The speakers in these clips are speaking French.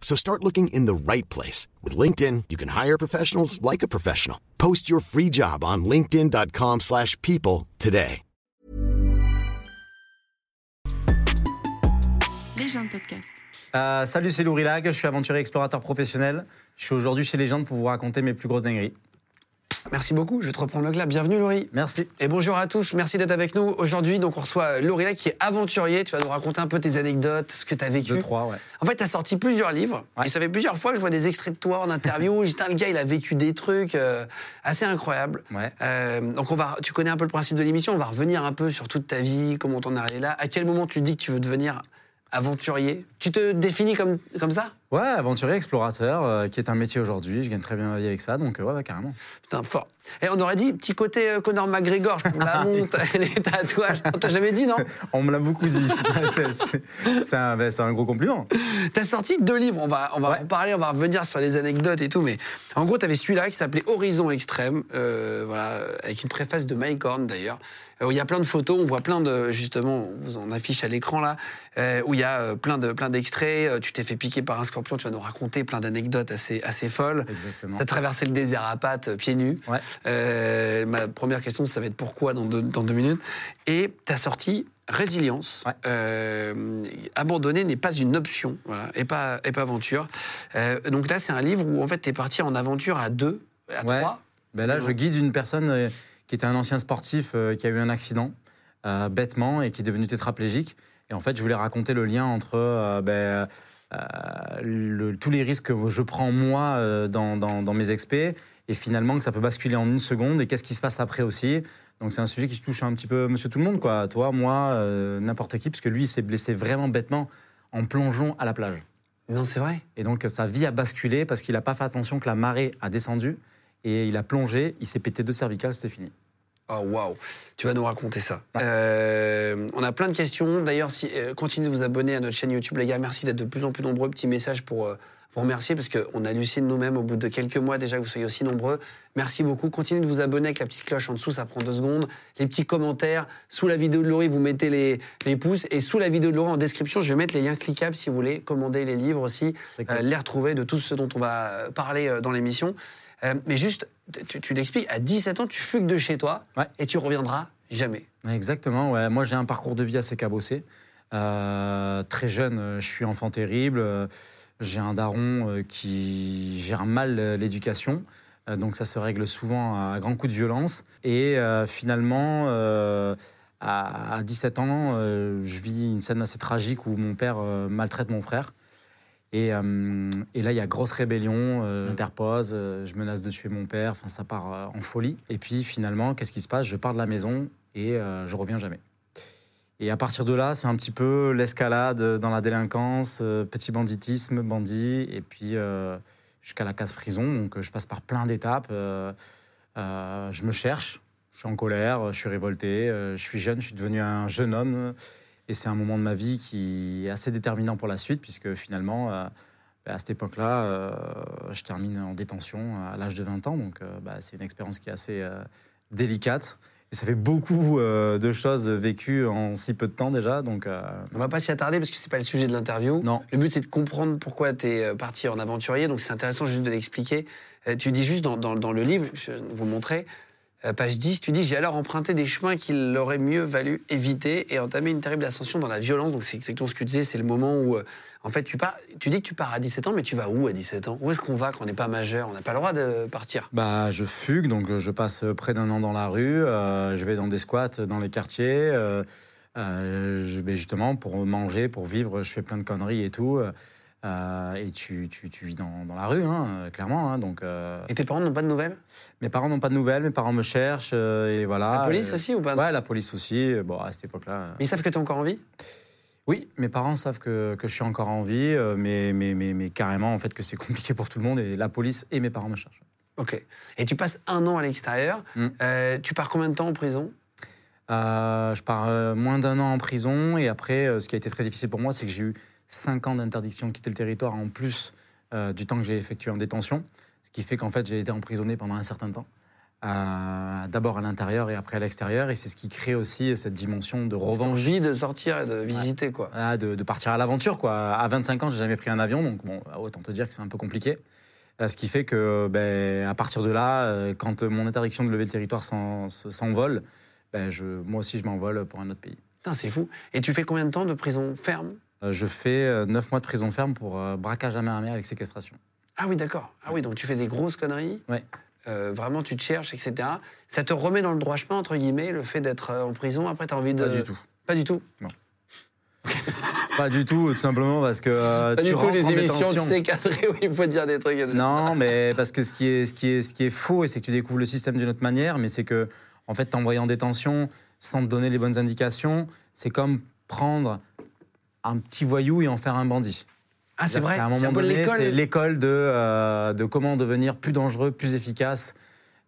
So start looking in the right place. With LinkedIn, you can hire professionals like a professional. Post your free job on linkedin.com/people slash people today. Légende podcast. Euh, salut, c'est Lourilag, je suis aventurier explorateur professionnel. Je suis aujourd'hui chez Légende pour vous raconter mes plus grosses dingueries. Merci beaucoup, je vais te reprendre le clap. Bienvenue Laurie. Merci. Et bonjour à tous, merci d'être avec nous. Aujourd'hui, donc on reçoit Laurie là, qui est aventurier. Tu vas nous raconter un peu tes anecdotes, ce que tu as vécu. Deux, trois, ouais. En fait, tu as sorti plusieurs livres. Ouais. Et ça fait plusieurs fois que je vois des extraits de toi en interview. Putain, le gars, il a vécu des trucs euh, assez incroyables. Ouais. Euh, donc, on va, tu connais un peu le principe de l'émission. On va revenir un peu sur toute ta vie, comment t'en es arrivé là. À quel moment tu dis que tu veux devenir aventurier? Tu te définis comme, comme ça? Ouais, aventurier explorateur, euh, qui est un métier aujourd'hui. Je gagne très bien ma vie avec ça, donc euh, ouais, ouais, carrément. Putain, fort. Et on aurait dit petit côté euh, Conor McGregor, la monte, les tatouages. On t'a jamais dit, non? On me l'a beaucoup dit. C'est- un, ben, gros compliment. T'as sorti deux livres, on va, on va Ouais. en parler, on va revenir sur les anecdotes et tout, mais en gros, t'avais celui-là qui s'appelait Horizon Extrême, euh, voilà, avec une préface de Mike Horn d'ailleurs, où il y a plein de photos, on voit plein de, justement, on vous en affiche à l'écran là, euh, où il y a euh, plein de plein d'extraits, euh, tu t'es fait piquer par un scorpion, tu vas nous raconter plein d'anecdotes assez, assez folles. Exactement. T'as traversé le désert à pattes, euh, pieds nus. Ouais. Euh, ma première question, ça va être pourquoi dans deux, dans deux minutes. Et t'as sorti Résilience. Ouais. Euh, abandonner n'est pas une option, voilà, et pas, et pas aventure. Euh, donc là, c'est un livre où en fait, t'es parti en aventure à deux, à Ouais. trois. Ben là, je guide une personne euh, qui était un ancien sportif euh, qui a eu un accident, euh, bêtement, et qui est devenu tétraplégique. Et en fait, je voulais raconter le lien entre euh, ben, le- tous les risques que je prends moi dans, dans- dans mes expés, et finalement que ça peut basculer en une seconde, et qu'est-ce qui se passe après aussi. Donc c'est un sujet qui touche un petit peu monsieur tout le monde, quoi. Toi, moi, n'importe qui, parce que lui, il s'est blessé vraiment bêtement en plongeant à la plage. Non, c'est vrai? Et donc sa vie a basculé parce qu'il n'a pas fait attention que la marée a descendu et il a plongé, il s'est pété deux cervicales, c'était fini. Oh waouh, tu vas nous raconter ça. Euh, on a plein de questions. D'ailleurs, si, euh, continuez de vous abonner à notre chaîne YouTube, les gars. Merci d'être de plus en plus nombreux. Petit message pour euh, vous remercier parce qu'on hallucine nous-mêmes au bout de quelques mois déjà que vous soyez aussi nombreux. Merci beaucoup. Continuez de vous abonner avec la petite cloche en dessous, ça prend deux secondes. Les petits commentaires. Sous la vidéo de Laurie, vous mettez les, les pouces. Et sous la vidéo de Laurie, en description, je vais mettre les liens cliquables si vous voulez commander les livres aussi, les retrouver de tout ce dont on va parler dans l'émission. Euh, mais juste, tu, tu l'expliques, à 17 ans, tu fugues de chez toi Ouais. et tu reviendras jamais. Exactement, ouais. moi j'ai un parcours de vie assez cabossé. Euh, très jeune, euh, je suis enfant terrible, j'ai un daron qui gère mal l'éducation. Donc ça se règle souvent à grands coups de violence. Et euh, finalement, euh, à, à 17 ans, je vis une scène assez tragique où mon père maltraite mon frère. Et, euh, et là, il y a grosse rébellion, euh, je m'interpose, euh, je menace de tuer mon père, enfin ça part euh, en folie. Et puis finalement, qu'est-ce qui se passe? Je pars de la maison et je reviens jamais. Et à partir de là, c'est un petit peu l'escalade dans la délinquance, petit banditisme, bandit, et puis jusqu'à la casse prison. Donc je passe par plein d'étapes. je me cherche, je suis en colère, je suis révolté, je suis jeune, je suis devenu un jeune homme. Et c'est un moment de ma vie qui est assez déterminant pour la suite, puisque finalement, euh, bah, à cette époque-là, euh, je termine en détention à l'âge de 20 ans. Donc euh, bah, c'est une expérience qui est assez délicate. Et ça fait beaucoup de choses vécues en si peu de temps déjà. Donc, On va pas s'y attarder parce que c'est pas le sujet de l'interview. non. Le but, c'est de comprendre pourquoi tu es parti en aventurier. Donc, c'est intéressant juste de l'expliquer. Tu dis juste dans, dans- dans le livre, je vais vous montrer, page 10, tu dis J'ai alors emprunté des chemins qu'il aurait mieux valu éviter et entamé une terrible ascension dans la violence. Donc, c'est exactement ce que tu disais. C'est le moment où, euh, en fait, tu pars. Tu dis que tu pars à 17 ans, mais tu vas où à 17 ans? Où est-ce qu'on va quand on n'est pas majeur? On n'a pas le droit de partir. Bah, je fugue, donc euh, je passe près d'un an dans la rue, euh, je vais dans des squats dans les quartiers. euh, euh, je vais justement pour manger, pour vivre, je fais plein de conneries et tout. Euh, et tu, tu, tu vis dans, dans la rue, hein, clairement. hein, donc, euh, Et tes parents n'ont pas de nouvelles? mes parents n'ont pas de nouvelles, mes parents me cherchent, euh, et voilà. La police euh, aussi ou pas? Ouais, la police aussi. Bon, à cette époque-là. euh, Mais ils savent que tu es encore en vie? Oui, mes parents savent que, que je suis encore en vie, euh, mais, mais, mais, mais carrément, en fait, que c'est compliqué pour tout le monde et la police et mes parents me cherchent. Ok. Et tu passes un an à l'extérieur. Mm. Euh, tu pars combien de temps en prison? Euh, je pars euh, moins d'un an en prison et après, euh, ce qui a été très difficile pour moi, c'est que j'ai eu cinq ans d'interdiction de quitter le territoire en plus euh, du temps que j'ai effectué en détention, ce qui fait qu'en fait, j'ai été emprisonné pendant un certain temps. Euh, D'abord à l'intérieur et après à l'extérieur, et c'est ce qui crée aussi cette dimension de revanche. envie de sortir et de visiter, quoi. Ah, de, de partir à l'aventure. quoi. À 25 ans, j'ai jamais pris un avion, donc bon, autant te dire que c'est un peu compliqué. Euh, Ce qui fait que, ben, à partir de là, quand mon interdiction de lever le territoire s'en- s'envole, ben, je, moi aussi, je m'envole pour un autre pays. Putain, c'est fou. Et tu fais combien de temps de prison ferme? Je fais 9 mois de prison ferme pour euh, braquage à main armée avec séquestration. Ah oui, d'accord. Ah oui, donc tu fais des grosses conneries. Ouais. Euh, vraiment, tu te cherches, etc. Ça te remet dans le droit chemin, entre guillemets, le fait d'être euh, en prison. Après, tu as envie de. Pas du tout. Pas du tout. Pas du tout, tout simplement parce que euh, Pas tu du tout les émissions, tu sais, cadrées où il faut dire des trucs. Non, mais parce que ce qui est, ce qui est, ce qui est faux, et c'est que tu découvres le système d'une autre manière, mais c'est que, en fait, t'envoyer en détention sans te donner les bonnes indications, c'est comme prendre un petit voyou et en faire un bandit. Ah, c'est vrai. un C'est moment donné, l'école. c'est l'école de, euh, de comment devenir plus dangereux, plus efficace.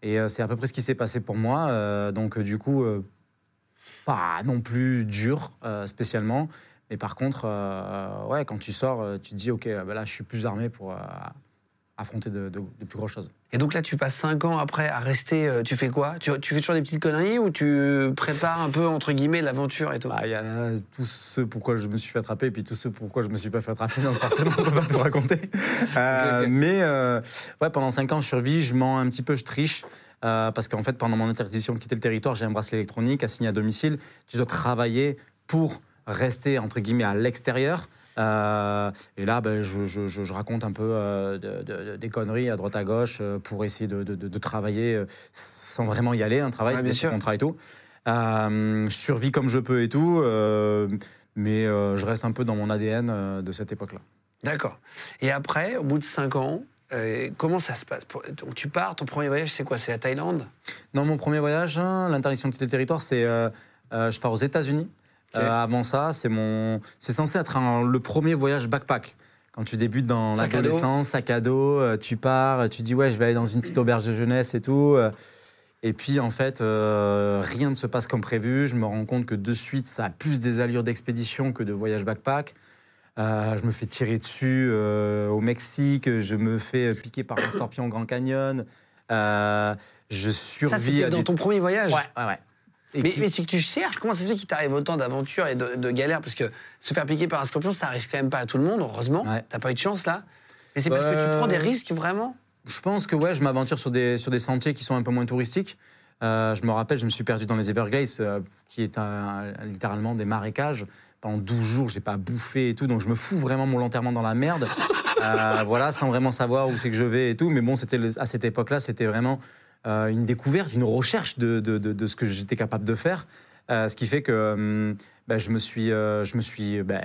Et euh, c'est à peu près ce qui s'est passé pour moi. Euh, donc, du coup, pas non plus dur spécialement. Mais par contre, ouais, quand tu sors, tu te dis, OK, bah là, je suis plus armé pour affronter de, de- de plus grosses choses. Et donc là, tu passes 5 ans après à rester. euh, tu fais quoi? Tu, tu fais toujours des petites conneries ou tu prépares un peu, entre guillemets, l'aventure et tout? Bah, Il y a tout ce pourquoi je me suis fait attraper et puis tout ce pourquoi je me suis pas fait attraper. Donc forcément, on peut pas tout raconter. Euh. Mais euh, ouais, pendant 5 ans, je survis, je mens un petit peu, je triche. euh, parce qu'en fait, pendant mon interdiction de quitter le territoire, j'ai un bracelet électronique assigné à domicile. Tu dois travailler pour rester, entre guillemets, à l'extérieur. Euh, et là, ben, je, je- je- je raconte un peu euh, de- de- de- des conneries à droite à gauche euh, pour essayer de, travailler sans vraiment y aller, un travail, Ouais, c'est sûr. contrats et tout. Je survis comme je peux et tout, mais je reste un peu dans mon ADN de cette époque-là. D'accord. Et après, au bout de 5 ans, euh, comment ça se passe donc, Tu pars, ton premier voyage, c'est quoi? C'est la Thaïlande? Dans mon premier voyage, hein, l'interdiction de quitter le territoire, c'est euh, euh, je pars aux États-Unis. Euh, avant ça, c'est mon, c'est censé être un- le premier voyage backpack. Quand tu débutes dans Sac l'adolescence, sac à dos, euh, tu pars, tu dis ouais, je vais aller dans une petite auberge de jeunesse et tout. euh, et puis en fait, rien ne se passe comme prévu. Je me rends compte que de suite, ça a plus des allures d'expédition que de voyage backpack. Je me fais tirer dessus au Mexique. Je me fais piquer par un scorpion au Grand Canyon. Je survis Ça, c'était dans des- ton premier voyage? Ouais, ouais, ouais. Et Mais, qui- mais c'est que tu cherches, comment ça se fait qu'il t'arrive autant d'aventures et de, de galères Parce que se faire piquer par un scorpion, ça arrive quand même pas à tout le monde, heureusement. Ouais. T'as pas eu de chance là. Mais c'est parce que tu Euh, prends des risques vraiment? Je pense que ouais, je m'aventure sur des, sur des sentiers qui sont un peu moins touristiques. Euh, je me rappelle, je me suis perdu dans les Everglades, euh, qui est un- littéralement des marécages. Pendant 12 jours, j'ai pas bouffé et tout, donc je me fous vraiment mon enterrement dans la merde. Voilà, sans vraiment savoir où c'est que je vais et tout. Mais bon, c'était à cette époque-là, c'était vraiment une découverte, une recherche de, de- de- ce que j'étais capable de faire. Euh, ce qui fait que hum, ben, je me suis, euh, je me suis ben,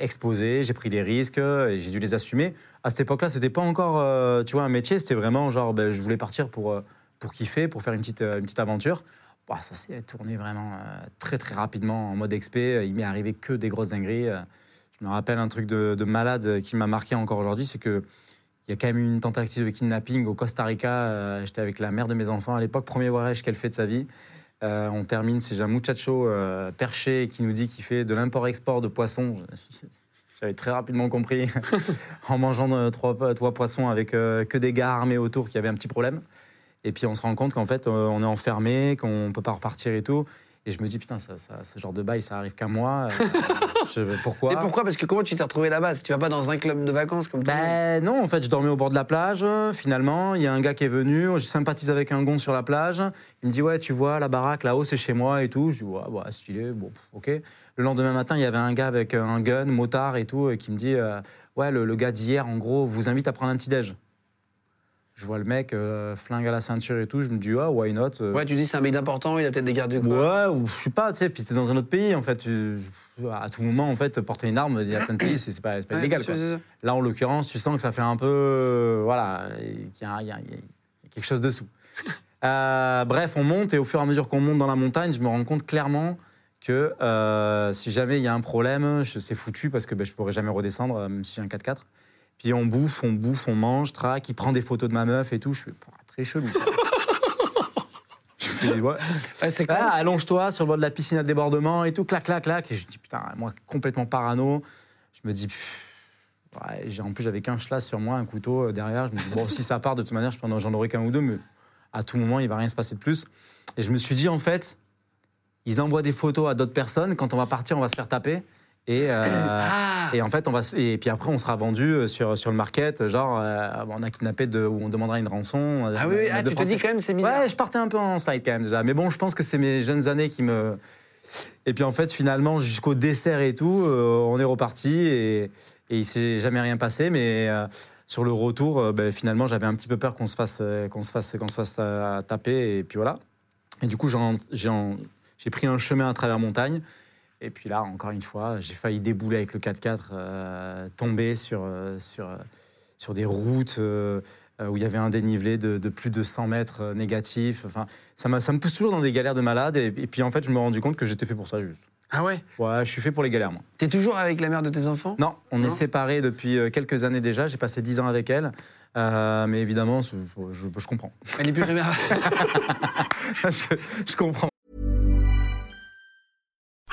exposé, j'ai pris des risques euh, et j'ai dû les assumer. À cette époque-là, c'était pas encore, euh, tu vois, un métier. C'était vraiment genre, ben, je voulais partir pour euh, pour kiffer, pour faire une petite euh, une petite aventure. Bah, ça s'est tourné vraiment euh, très très rapidement en mode expé. Il m'est arrivé que des grosses dingueries. Euh, Je me rappelle un truc de malade qui m'a marqué encore aujourd'hui, c'est que il y a quand même eu une tentative de kidnapping au Costa Rica. Euh, J'étais avec la mère de mes enfants à l'époque, premier voyage qu'elle fait de sa vie. Euh, on termine, c'est un muchacho euh, perché qui nous dit qu'il fait de l'import-export de poissons. J'avais très rapidement compris en mangeant euh, trois, trois poissons avec que des gars armés autour qu'il y avait un petit problème. Et puis on se rend compte qu'en fait, on est enfermé, qu'on ne peut pas repartir et tout. Et je me dis, putain, ça, ça- ce genre de bail, ça arrive qu'à moi. Je- pourquoi Mais pourquoi? Parce que comment tu t'es retrouvé là-bas? Si tu vas pas dans un club de vacances comme monde ben non, en fait, je dormais au bord de la plage. Finalement, il y a un gars qui est venu. Je sympathise avec un gon sur la plage. Il me dit ouais, tu vois la baraque là-haut, c'est chez moi et tout. Je dis ouais, ouais stylé. Bon, ok. Le lendemain matin, il y avait un gars avec un gun, motard et tout, euh, qui me dit euh, ouais, le, le gars d'hier, en gros, vous invite à prendre un petit déj. Je vois le mec, euh, flingue à la ceinture et tout. Je me dis ah, why not euh, Ouais, tu dis c'est un mec d'important, il a peut-être des gardes du corps. Ouais, ou je sais pas, tu sais, puis t'es dans un autre pays, en fait. tu- à tout moment, en fait, porter une arme, il y a plein de pays, c'est pas, pas Ouais, illégal, quoi. Là, en l'occurrence, tu sens que ça fait un peu. euh, voilà, qu'il y, a- y y quelque chose dessous. Bref, on monte et au fur et à mesure qu'on monte dans la montagne, je me rends compte clairement que si jamais il y a un problème, c'est foutu parce que ben, je pourrais jamais redescendre, même si j'ai un 4x4. Puis on bouffe, on bouffe, on mange, traque, il prend des photos de ma meuf et tout. Je fais, très chelou. ça. je fais, ouais. Ouais, c'est Ah, allonge-toi sur le bord de la piscine à débordement et tout, clac, clac, clac. Et je dis, putain, moi, complètement parano. Je me dis, ouais, en plus, j'avais qu'un schlass sur moi, un couteau euh, derrière. Je me dis, bon, si ça part, de toute manière, j'en aurai qu'un ou deux, mais à tout moment, il va rien se passer de plus. Et je me suis dit, en fait, ils envoient des photos à d'autres personnes. Quand on va partir, on va se faire taper. Et, euh, Ah et en fait, on va et puis après, on sera vendu euh, sur, sur le market, genre, euh, on a kidnappé de, ou on demandera une rançon. Ah oui, ah, tu te dis quand même c'est bizarre. Ouais, je partais un peu en slide quand même déjà. Mais bon, je pense que c'est mes jeunes années qui me. Et puis en fait, finalement, jusqu'au dessert et tout, euh, on est reparti et, et il s'est jamais rien passé. Mais sur le retour, ben, finalement, j'avais un petit peu peur qu'on se fasse, qu'on se fasse, qu'on se fasse taper. Et puis voilà. Et du coup, j'ai pris un chemin à travers montagne. Et puis là, encore une fois, j'ai failli débouler avec le 4x4, euh, tomber sur, euh, sur, euh, sur des routes euh, où il y avait un dénivelé de, de plus de 100 mètres négatifs. Enfin, ça, ça me pousse toujours dans des galères de malade. Et, et puis en fait, je me suis rendu compte que j'étais fait pour ça juste. Ah ouais? Ouais, je suis fait pour les galères, moi. T'es toujours avec la mère de tes enfants? Non, on Non? est séparés depuis quelques années déjà. J'ai passé 10 ans avec elle. Euh, mais évidemment, je, je comprends. Elle est plus jamais. je, je comprends.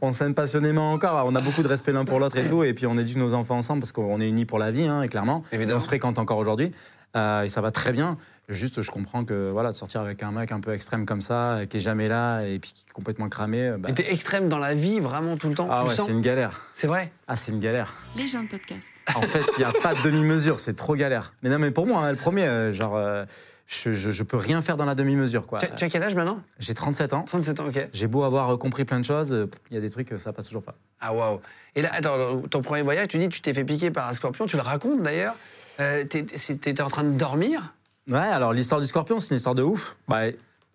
On s'aime passionnément encore. On a beaucoup de respect l'un pour l'autre et tout. Et puis on éduque nos enfants ensemble parce qu'on est unis pour la vie, hein, clairement. Évidemment. On se fréquente encore aujourd'hui. Euh, et ça va très bien. Juste, je comprends que voilà, de sortir avec un mec un peu extrême comme ça, qui est jamais là et puis qui est complètement cramé. euh, bah, Et t'es extrême dans la vie, vraiment tout le temps? Ah ouais, c'est une galère. C'est vrai? Ah, c'est une galère. Les gens de podcast. En fait, il n'y a pas de demi-mesure. C'est trop galère. Mais non, mais pour moi, hein, le premier, euh, genre, euh, je, je, je peux rien faire dans la demi-mesure, quoi. tu, as, tu as quel âge maintenant? J'ai 37 ans. 37 ans, ok. J'ai beau avoir euh, compris plein de choses, euh, il y a des trucs, euh, ça passe toujours pas. Ah waouh. Et là, attends, ton premier voyage, tu dis tu t'es fait piquer par un scorpion, tu le racontes d'ailleurs. Euh, T'étais en train de dormir? Ouais, alors l'histoire du scorpion, c'est une histoire de ouf. Bah,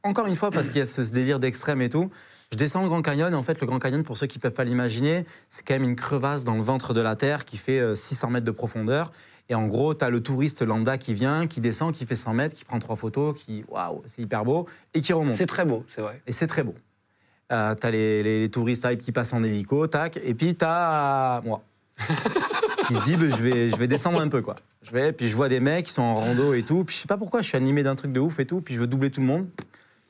encore une fois, parce qu'il y a ce, ce délire d'extrême et tout. Je descends le Grand Canyon, en fait, le Grand Canyon, pour ceux qui peuvent pas l'imaginer, c'est quand même une crevasse dans le ventre de la Terre qui fait euh, 600 mètres de profondeur. Et en gros, tu as le touriste lambda qui vient, qui descend, qui fait 100 mètres, qui prend trois photos, qui, waouh, c'est hyper beau, et qui remonte. C'est très beau, c'est vrai. Et c'est très beau. Euh, t'as les, les, les touristes hype qui passent en hélico, tac, et puis t'as moi. qui se dit, bah, je, vais, je vais descendre un peu, quoi. Je vais, puis je vois des mecs qui sont en rando et tout, puis je sais pas pourquoi, je suis animé d'un truc de ouf et tout, puis je veux doubler tout le monde.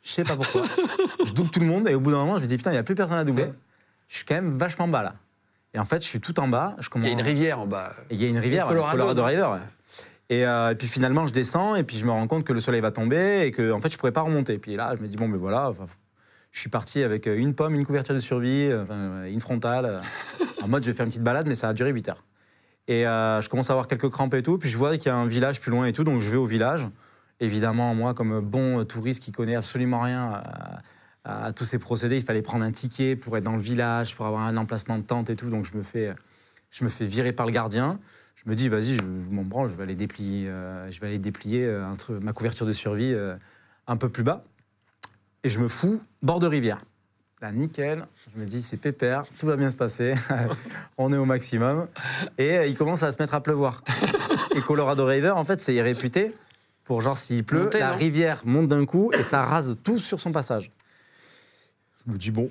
Je sais pas pourquoi. je double tout le monde, et au bout d'un moment, je me dis, putain, il n'y a plus personne à doubler. Je suis quand même vachement bas, là. Et en fait, je suis tout en bas. Je Il y a une rivière en bas. Et il y a une rivière, Le Colorado, River. ouais. Et, euh, et puis finalement, je descends et puis je me rends compte que le soleil va tomber et que en fait, je pourrais pas remonter. Puis là, je me dis bon, ben voilà. enfin, je suis parti avec une pomme, une couverture de survie, euh, enfin, une frontale. euh, en mode, je vais faire une petite balade, mais ça a duré 8 heures. Et euh, je commence à avoir quelques crampes et tout. Puis je vois qu'il y a un village plus loin et tout, donc je vais au village. Évidemment, moi, comme bon touriste qui connaît absolument rien à tous ces procédés, il fallait prendre un ticket pour être dans le village, pour avoir un emplacement de tente et tout. Donc je me fais, je me fais virer par le gardien. Je me dis, vas-y, je, m'en branle, je vais aller déplier, euh, je vais aller déplier euh, un truc- ma couverture de survie euh, un peu plus bas. Et je me fous bord de rivière. Là, nickel. Je me dis, c'est pépère, tout va bien se passer. On est au maximum. Et euh, il commence à se mettre à pleuvoir. et Colorado River, en fait, c'est réputé pour genre, s'il pleut, Monter, la rivière monte d'un coup et ça rase tout sur son passage. Je me dis, bon,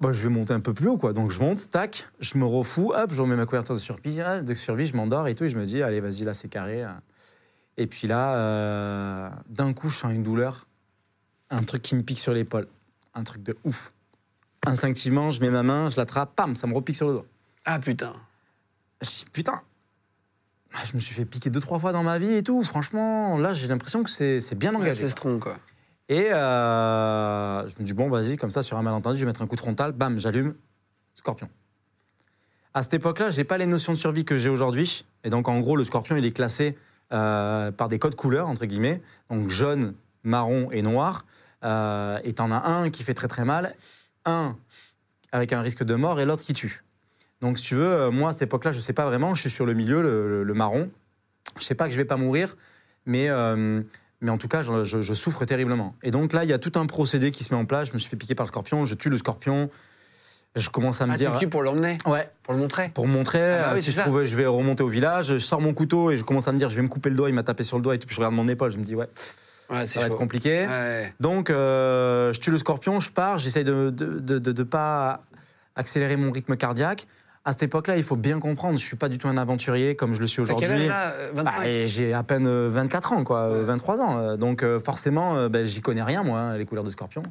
bah, je vais monter un peu plus haut, quoi. Donc je monte, tac, je me refous, hop, je remets ma couverture de survie, ah, de survie je m'endors et tout, et je me dis, allez, vas-y, là, c'est carré. Et puis là, euh, d'un coup, je sens une douleur, un truc qui me pique sur l'épaule, un truc de ouf. Instinctivement, je mets ma main, je l'attrape, pam, ça me repique sur le doigt. Ah putain. Je dis, putain, Ah, je me suis fait piquer deux, trois fois dans ma vie et tout. Franchement, là, j'ai l'impression que c'est c'est bien Ouais, engagé. c'est quoi. strong, quoi. Et euh, je me dis, bon, vas-y, comme ça, sur un malentendu, je vais mettre un coup de frontal, bam, j'allume, scorpion. À cette époque-là, j'ai pas les notions de survie que j'ai aujourd'hui. Et donc, en gros, le scorpion, il est classé euh, par des codes couleurs, entre guillemets. Donc, jaune, marron et noir. Euh, et t'en as un qui fait très très mal, un avec un risque de mort et l'autre qui tue. Donc, si tu veux, euh, moi, à cette époque-là, je sais pas vraiment. Je suis sur le milieu, le, le- marron. Je sais pas que je vais pas mourir, mais, mais en tout cas, je, je- je souffre terriblement. Et donc là, il y a tout un procédé qui se met en place. Je me suis fait piquer par le scorpion, je tue le scorpion. Je commence à me Ah, dire. tu tues pour l'emmener, Ouais, pour le montrer? pour montrer Ah bah euh, oui, si je ça. trouve, je vais remonter au village. Je sors mon couteau et je commence à me dire, je vais me couper le doigt. Il m'a tapé sur le doigt et tout. Puis je regarde mon épaule, je me dis, ouais, Ouais, ça va être compliqué. Ouais. Donc, euh, je tue le scorpion, je pars, j'essaye de ne pas accélérer mon rythme cardiaque. À cette époque-là, il faut bien comprendre, je suis pas du tout un aventurier comme je le suis aujourd'hui. euh, Bah, 25 et j'ai à peine euh, 24 ans, quoi, euh, Ouais. 23 ans. Euh, Donc euh, forcément, euh, ben, j'y connais rien, moi, hein, les couleurs de scorpion.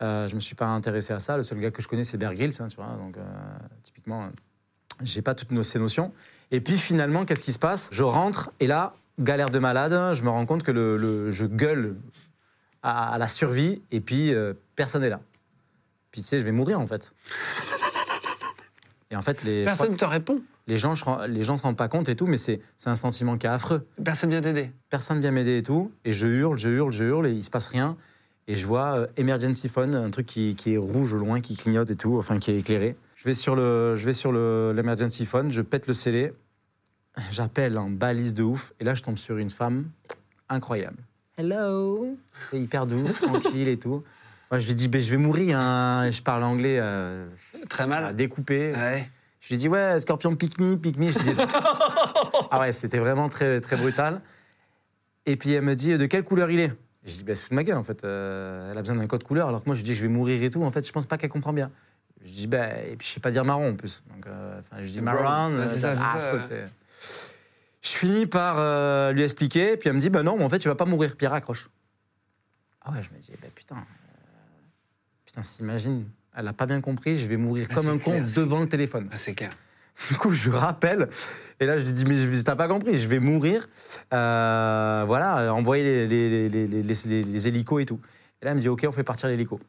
Euh, je me suis pas intéressé à ça. Le seul gars que je connais, c'est Bear Grylls, hein, tu vois. Donc euh, typiquement, euh, j'ai pas toutes ces notions. Et puis finalement, qu'est-ce qui se passe? Je rentre et là, galère de malade. Je me rends compte que le, le- je gueule à, à la survie et puis euh, personne n'est là. Puis tu sais, je vais mourir en fait. Et en fait, les, Personne ne te répond. les gens, rends- les gens se rendent pas compte et tout, mais c'est c'est un sentiment qui est affreux Personne vient t'aider. personne vient m'aider et tout, et je hurle, je hurle, je hurle, et il se passe rien. Et je vois euh, emergency phone, un truc qui, qui est rouge au loin, qui clignote et tout, enfin qui est éclairé. Je vais sur le, je vais sur le l'emergency phone, je pète le scellé, j'appelle en balise de ouf, et là je tombe sur une femme incroyable. Hello, c'est hyper douce, tranquille et tout. Moi je lui dis, ben, je vais mourir, hein. Je parle anglais euh, Très mal. découper. Ouais. Je lui dis ouais, Scorpion pique me, pique me. Je dis ah ouais, c'était vraiment très très brutal. Et puis elle me dit de quelle couleur il est? Je dis bah c'est de ma gueule en fait. Euh, elle a besoin d'un code couleur alors que moi je dis je vais mourir et tout. En fait je pense pas qu'elle comprend bien. Je dis bah et puis je sais pas dire marron en plus. Donc euh, je dis marron. C'est ça, c'est Je finis par euh, lui expliquer puis elle me dit bah non mais en fait tu vas pas mourir. Pierre raccroche. Ah ouais je me dis bah putain euh, putain s'imagine. Elle a pas bien compris, je vais mourir Ah, comme un con clair, devant le téléphone. Ah, c'est clair. Du coup, je rappelle. Et là, je lui dis, mais je- t'as pas compris, je vais mourir. Euh, voilà, euh, envoyer les, les, hélicos et tout. Et là, elle me dit, OK, on fait partir l'hélico.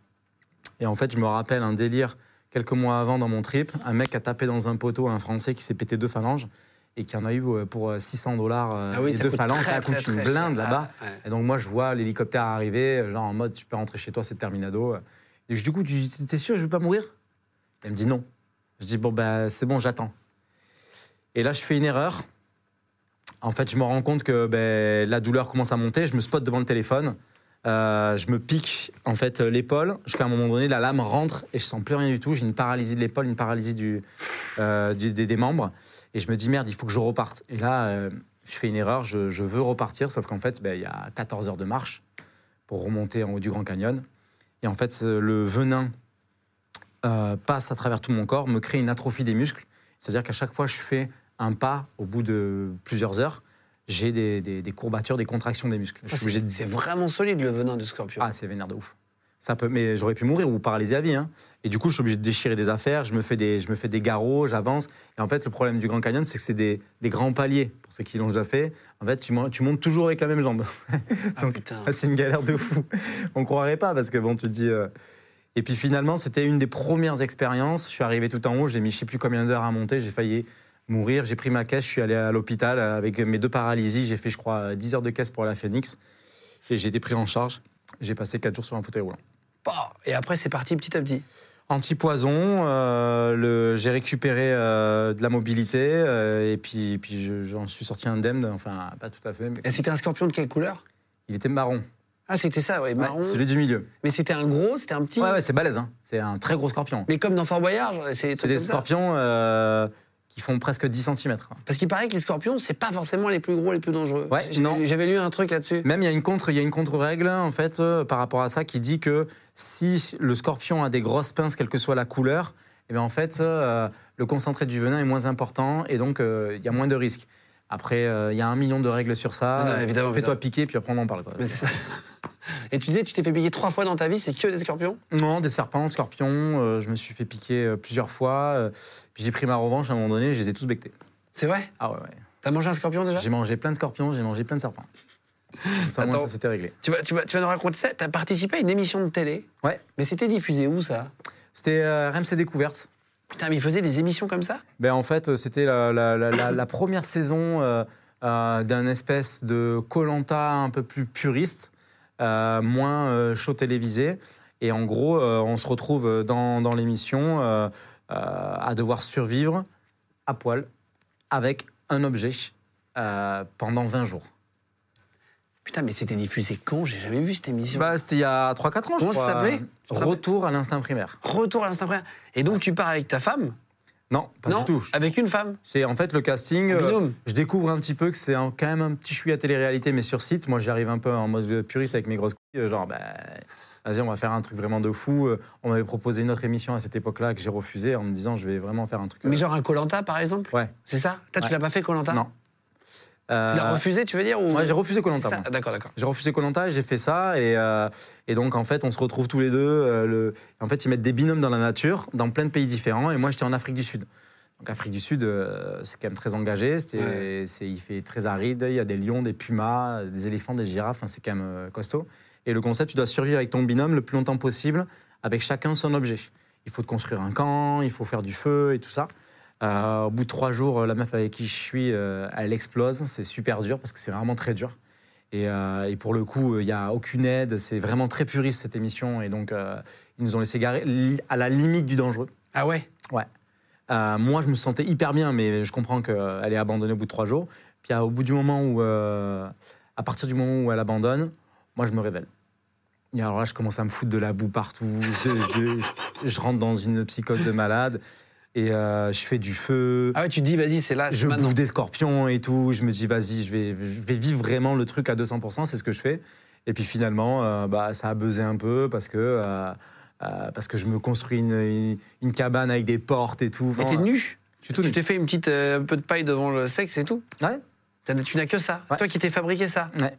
Et en fait, je me rappelle un délire quelques mois avant dans mon trip. Un mec a tapé dans un poteau un Français qui s'est pété deux phalanges et qui en a eu euh, pour euh, 600 dollars Ah oui, les ça deux phalanges. très, Ça coûte une blinde là-bas. Ah, ouais. Et donc, moi, je vois l'hélicoptère arriver, genre en mode, tu peux rentrer chez toi, c'est terminado. Du coup, tu t'es sûr, je vais pas mourir? Elle me dit non. Je dis, bon, ben, c'est bon, j'attends. Et là, je fais une erreur. En fait, je me rends compte que ben, la douleur commence à monter. Je me spot devant le téléphone. Euh, je me pique en fait l'épaule jusqu'à un moment donné la lame rentre et je sens plus rien du tout j'ai une paralysie de l'épaule une paralysie euh, des, membres et je me dis merde il faut que je reparte et là euh, je fais une erreur je, je veux repartir sauf qu'en fait ben, il y a 14 heures de marche pour remonter en haut du Grand Canyon et en fait le venin euh, passe à travers tout mon corps me crée une atrophie des muscles c'est à dire qu'à chaque fois que je fais un pas au bout de plusieurs heures j'ai des, des- des courbatures des contractions des muscles je Ah, suis obligé C'est de c'est vraiment solide le venin du scorpion. ah, c'est vénère de ouf. Ça peut, mais j'aurais pu mourir ou paralyser à vie. hein. Et du coup, je suis obligé de déchirer des affaires, je me fais des, je me fais des garrots, j'avance. Et en fait, le problème du Grand Canyon, c'est que c'est des, des grands paliers. Pour ceux qui l'ont déjà fait, en fait, tu, mon- tu montes toujours avec la même jambe. Ah, Donc, putain. c'est une galère de fou. On croirait pas parce que bon, tu dis. euh, Et puis finalement, c'était une des premières expériences. Je suis arrivé tout en haut, j'ai mis je sais plus combien d'heures à monter, j'ai failli mourir. J'ai pris ma caisse, je suis allé à l'hôpital avec mes deux paralysies. J'ai fait, je crois, 10 heures de caisse pour la Phoenix. Et j'ai été pris en charge. J'ai passé 4 jours sur un fauteuil roulant. Bah, Et après, c'est parti petit à petit. Anti-poison, euh, j'ai récupéré euh, de la mobilité euh, et puis, puis je- j'en suis sorti indemne, enfin pas tout à fait, mais Et c'était un scorpion de quelle couleur? Il était marron, Ah, c'était ça, ouais, Ouais, marron. celui du milieu. Mais c'était un gros, c'était un petit. Ouais, ouais, c'est balèze, hein. c'est un très gros scorpion. Mais comme dans Fort Boyard, c'est C'est des scorpions euh, qui font presque 10 cm. Parce qu'il paraît que les scorpions, c'est pas forcément les plus gros, les plus dangereux. Ouais. J'avais lu un truc là-dessus. Même il y a une contre, il y a une contre-règle en fait euh, par rapport à ça qui dit que si le scorpion a des grosses pinces, quelle que soit la couleur, eh bien en fait euh, le concentré du venin est moins important et donc euh, il y a moins de risques. Après, il y a un million de règles sur ça. Fais-toi piquer, puis après on en parle. quoi. Mais c'est ça. Et tu disais, tu t'es fait piquer trois fois dans ta vie, c'est que des scorpions? Non, des serpents, scorpions. euh, je me suis fait piquer euh, plusieurs fois. euh, puis j'ai pris ma revanche à un moment donné, je les ai tous bectés. C'est vrai? Ah ouais, ouais. T'as mangé un scorpion déjà? J'ai mangé plein de scorpions, j'ai mangé plein de serpents. Ça, au moins, Attends. ça s'était réglé. tu vas, tu, vas, tu vas nous raconter ça T'as participé à une émission de télé? Ouais. Mais c'était diffusé où ça? C'était euh, RMC Découverte. Putain, mais ils faisaient des émissions comme ça? Ben, en fait, c'était la, la- la- la- la première saison euh, euh, d'un espèce de Colanta un peu plus puriste. Euh, moins euh, show télévisé. Et en gros, euh, on se retrouve dans, dans l'émission euh, euh, à devoir survivre à poil avec un objet euh, pendant 20 jours. Putain, mais c'était diffusé quand? J'ai jamais vu cette émission. Bah, C'était il y a 3-4 ans, je Comment ça crois. s'appelait? Retour à l'instinct primaire. Retour à l'instant après. Et donc tu pars avec ta femme? Non, pas Non, du tout. avec une femme. C'est en fait le casting. Euh, je découvre un petit peu que c'est quand même un petit chouïa télé-réalité, mais sur site. Moi, j'arrive un peu en mode puriste avec mes grosses couilles. euh, Genre, bah, vas-y, on va faire un truc vraiment de fou. Euh, On m'avait proposé une autre émission à cette époque-là que j'ai refusé en me disant, je vais vraiment faire un truc. euh, Mais genre un Colanta par exemple? Ouais. C'est ça? Toi, tu l'as pas fait Colanta Non. Tu l'as Euh, refusé, tu veux dire ou... ouais, j'ai refusé moi. D'accord, d'accord. J'ai refusé Colanta et j'ai fait ça. Et, euh, et donc, en fait, on se retrouve tous les deux. euh, le... En fait, ils mettent des binômes dans la nature, dans plein de pays différents. Et moi, j'étais en Afrique du Sud. Donc, Afrique du Sud, euh, c'est quand même très engagé. Ouais. il fait très aride. Il y a des lions, des pumas, des éléphants, des girafes. Enfin, c'est quand même euh, costaud. Et le concept, tu dois survivre avec ton binôme le plus longtemps possible, avec chacun son objet. Il faut te construire un camp, il faut faire du feu et tout ça. Euh, au bout de trois jours, la meuf avec qui je suis, euh, elle explose. C'est super dur parce que c'est vraiment très dur. Et, euh, et pour le coup, il n'y a aucune aide. C'est vraiment très puriste cette émission. Et donc, euh, ils nous ont laissé garer à la limite du dangereux. Ah ouais? Euh, moi, je me sentais hyper bien, mais je comprends qu'elle est abandonnée au bout de trois jours. Puis euh, au bout du moment où, euh, à partir du moment où elle abandonne, moi, je me révèle. Et alors là, je commence à me foutre de la boue partout. Je, je- je rentre dans une psychose de malade. Et euh, je fais du feu. Ah ouais, tu te dis, vas-y, c'est là, je maintenant. bouffe des scorpions et tout. Je me dis, vas-y, je vais, je vais vivre vraiment le truc à 200%. C'est ce que je fais. Et puis finalement, euh, bah, ça a buzzé un peu parce que, euh, euh, parce que je me construis une, une, une cabane avec des portes et tout. Mais t'es nu Tu t'es fait une petite un peu de paille devant le sexe et tout Ouais. Tu n'as que ça C'est toi qui t'es fabriqué ça Ouais.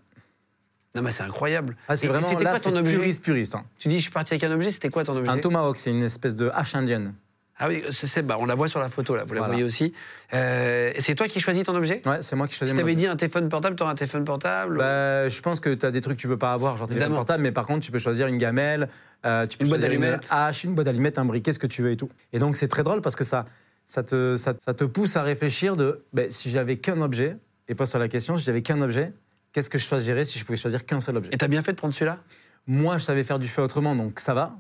Non, mais c'est incroyable. Ah, c'est vraiment C'était quoi ton objet puriste, puriste. hein. Tu dis, je suis parti avec un objet, c'était quoi ton objet? Un tomahawk, c'est une espèce de hache indienne. Ah oui, c'est, bah, on la voit sur la photo, là, vous la Voilà. voyez aussi. Euh, c'est toi qui choisis ton objet? Ouais, c'est moi qui choisis Si t'avais dit un téléphone portable, t'aurais un téléphone portable Bah, je pense que tu as des trucs que tu peux pas avoir, genre téléphone Évidemment. portable, mais par contre, tu peux choisir une gamelle, euh, tu peux Une boîte d'allumettes. hache, une boîte d'allumettes, un briquet, ce que tu veux et tout. Et donc, c'est très drôle parce que ça, ça, te, ça, ça te pousse à réfléchir de ben, si j'avais qu'un objet, et pas sur la question, si j'avais qu'un objet, qu'est-ce que je choisirais si je pouvais choisir qu'un seul objet? Et t'as bien fait de prendre celui-là? Moi, je savais faire du feu autrement, donc ça va.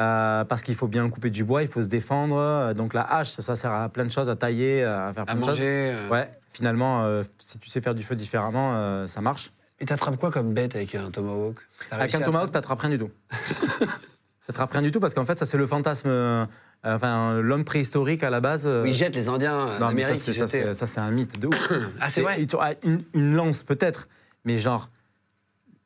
Euh, parce qu'il faut bien couper du bois, il faut se défendre. Euh, Donc la hache, ça, ça sert à plein de choses, à tailler, à faire À plein de choses. manger euh. Ouais, finalement, euh, si tu sais faire du feu différemment, euh, ça marche. Et t'attrapes quoi comme bête avec un tomahawk? Avec un à tomahawk, t'attrapes rien du tout. t'attrapes rien du tout parce qu'en fait, ça, c'est le fantasme. euh, enfin, l'homme préhistorique à la base. euh, Oui, ils jettent les Indiens euh, non, mais ça, d'Amérique, ça, c'est ça, c'est un mythe de ouf. Ah, c'est vrai une, une lance, peut-être, mais genre,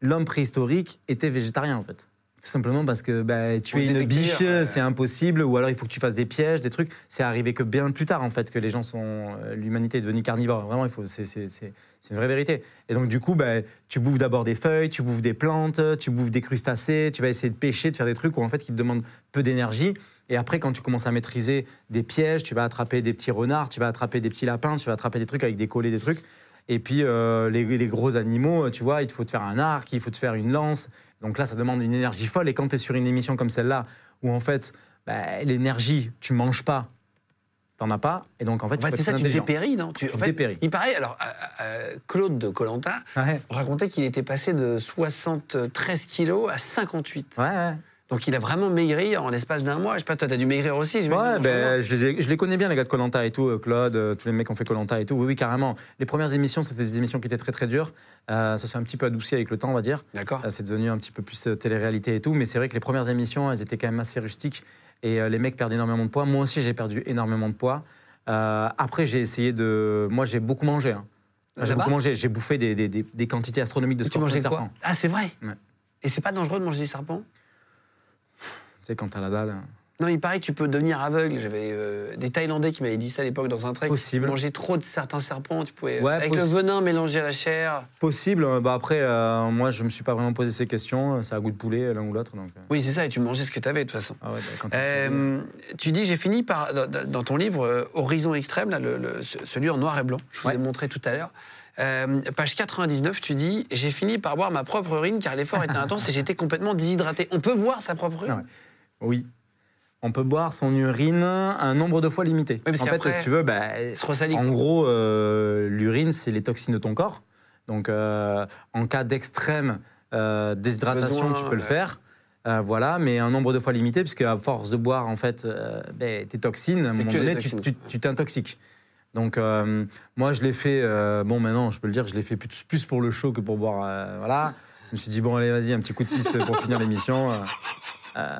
l'homme préhistorique était végétarien, en fait. Tout simplement parce que bah, tuer une biche, ouais. c'est impossible, ou alors il faut que tu fasses des pièges, des trucs. C'est arrivé que bien plus tard, en fait, que les gens sont. euh, L'humanité est devenue carnivore. Vraiment, il faut. C'est c'est- c'est- c'est une vraie vérité. Et donc, du coup, bah, tu bouffes d'abord des feuilles, tu bouffes des plantes, tu bouffes des crustacés, tu vas essayer de pêcher, de faire des trucs où, en fait, qui te demandent peu d'énergie. Et après, quand tu commences à maîtriser des pièges, tu vas attraper des petits renards, tu vas attraper des petits lapins, tu vas attraper des trucs avec des collets, des trucs. Et puis, euh, les, les gros animaux, tu vois, il te faut te faire un arc, il faut te faire une lance. Donc là, ça demande une énergie folle. Et quand tu es sur une émission comme celle-là, où en fait, bah, l'énergie, tu manges pas, t'en as pas. Et donc, en fait, En fait, c'est ça, tu dépéris, non tu, en fait, dépéris. Il paraît, alors, euh, euh, Claude de Colanta Ouais, racontait qu'il était passé de 73 kilos à 58. ouais, ouais. Donc il a vraiment maigri en l'espace d'un mois. Je sais pas, toi, t'as dû maigrir aussi. Ouais, en ben, je, les ai- je les connais bien, les gars de Colanta et tout, euh, Claude, euh, tous les mecs qui ont fait Colanta et tout. Oui, oui, carrément. Les premières émissions, c'était des émissions qui étaient très, très dures. Euh, ça s'est un petit peu adouci avec le temps, on va dire. D'accord. Euh, C'est devenu un petit peu plus télé-réalité et tout. Mais c'est vrai que les premières émissions, elles étaient quand même assez rustiques. Et les mecs perdent énormément de poids. Moi aussi, j'ai perdu énormément de poids. Après, j'ai essayé de. Moi, j'ai beaucoup mangé. hein. J'ai beaucoup mangé. J'ai bouffé des, des- des- des quantités astronomiques de Tu scorpions mangeais de quoi serpents. Ah, c'est vrai Ouais. Et c'est pas dangereux de manger du serpent? Tu sais, quand t'as la dalle. hein. Non, il paraît que tu peux devenir aveugle. J'avais euh, des Thaïlandais qui m'avaient dit ça à l'époque dans un trek. Possible. Manger trop de certains serpents, tu pouvais. Ouais, avec le venin mélangé à la chair. Possible. euh, Bah après, euh, moi, je me suis pas vraiment posé ces questions. Ça a goût de poulet, l'un ou l'autre. Donc, euh, Oui, c'est ça, et tu mangeais ce que tu avais de toute façon. ah ouais, bah, Euh, tu dis, j'ai fini par, dans, ton livre Horizon Extrême, là, le- le- ce- celui en noir et blanc, je vous Ouais. ai montré tout à l'heure. Euh, page 99, tu dis J'ai fini par boire ma propre urine car l'effort était intense et j'étais complètement déshydraté. On peut boire sa propre urine? Ah ouais. Oui. On peut boire son urine un nombre de fois limité. parce en fait, si tu veux, bah, se en gros, euh, l'urine, c'est les toxines de ton corps. Donc, euh, en cas d'extrême Euh, déshydratation, Besoin, tu peux le faire. Euh, voilà, mais un nombre de fois limité, puisque à force de boire, en fait, euh, ben, tes toxines, à un moment donné, tu- t'intoxiques. Donc, euh, moi, je l'ai fait, bon, maintenant, je peux le dire, je l'ai fait plus, plus pour le show que pour boire. voilà. Je me suis dit, bon, allez, vas-y, un petit coup de pisse pour finir l'émission. Euh,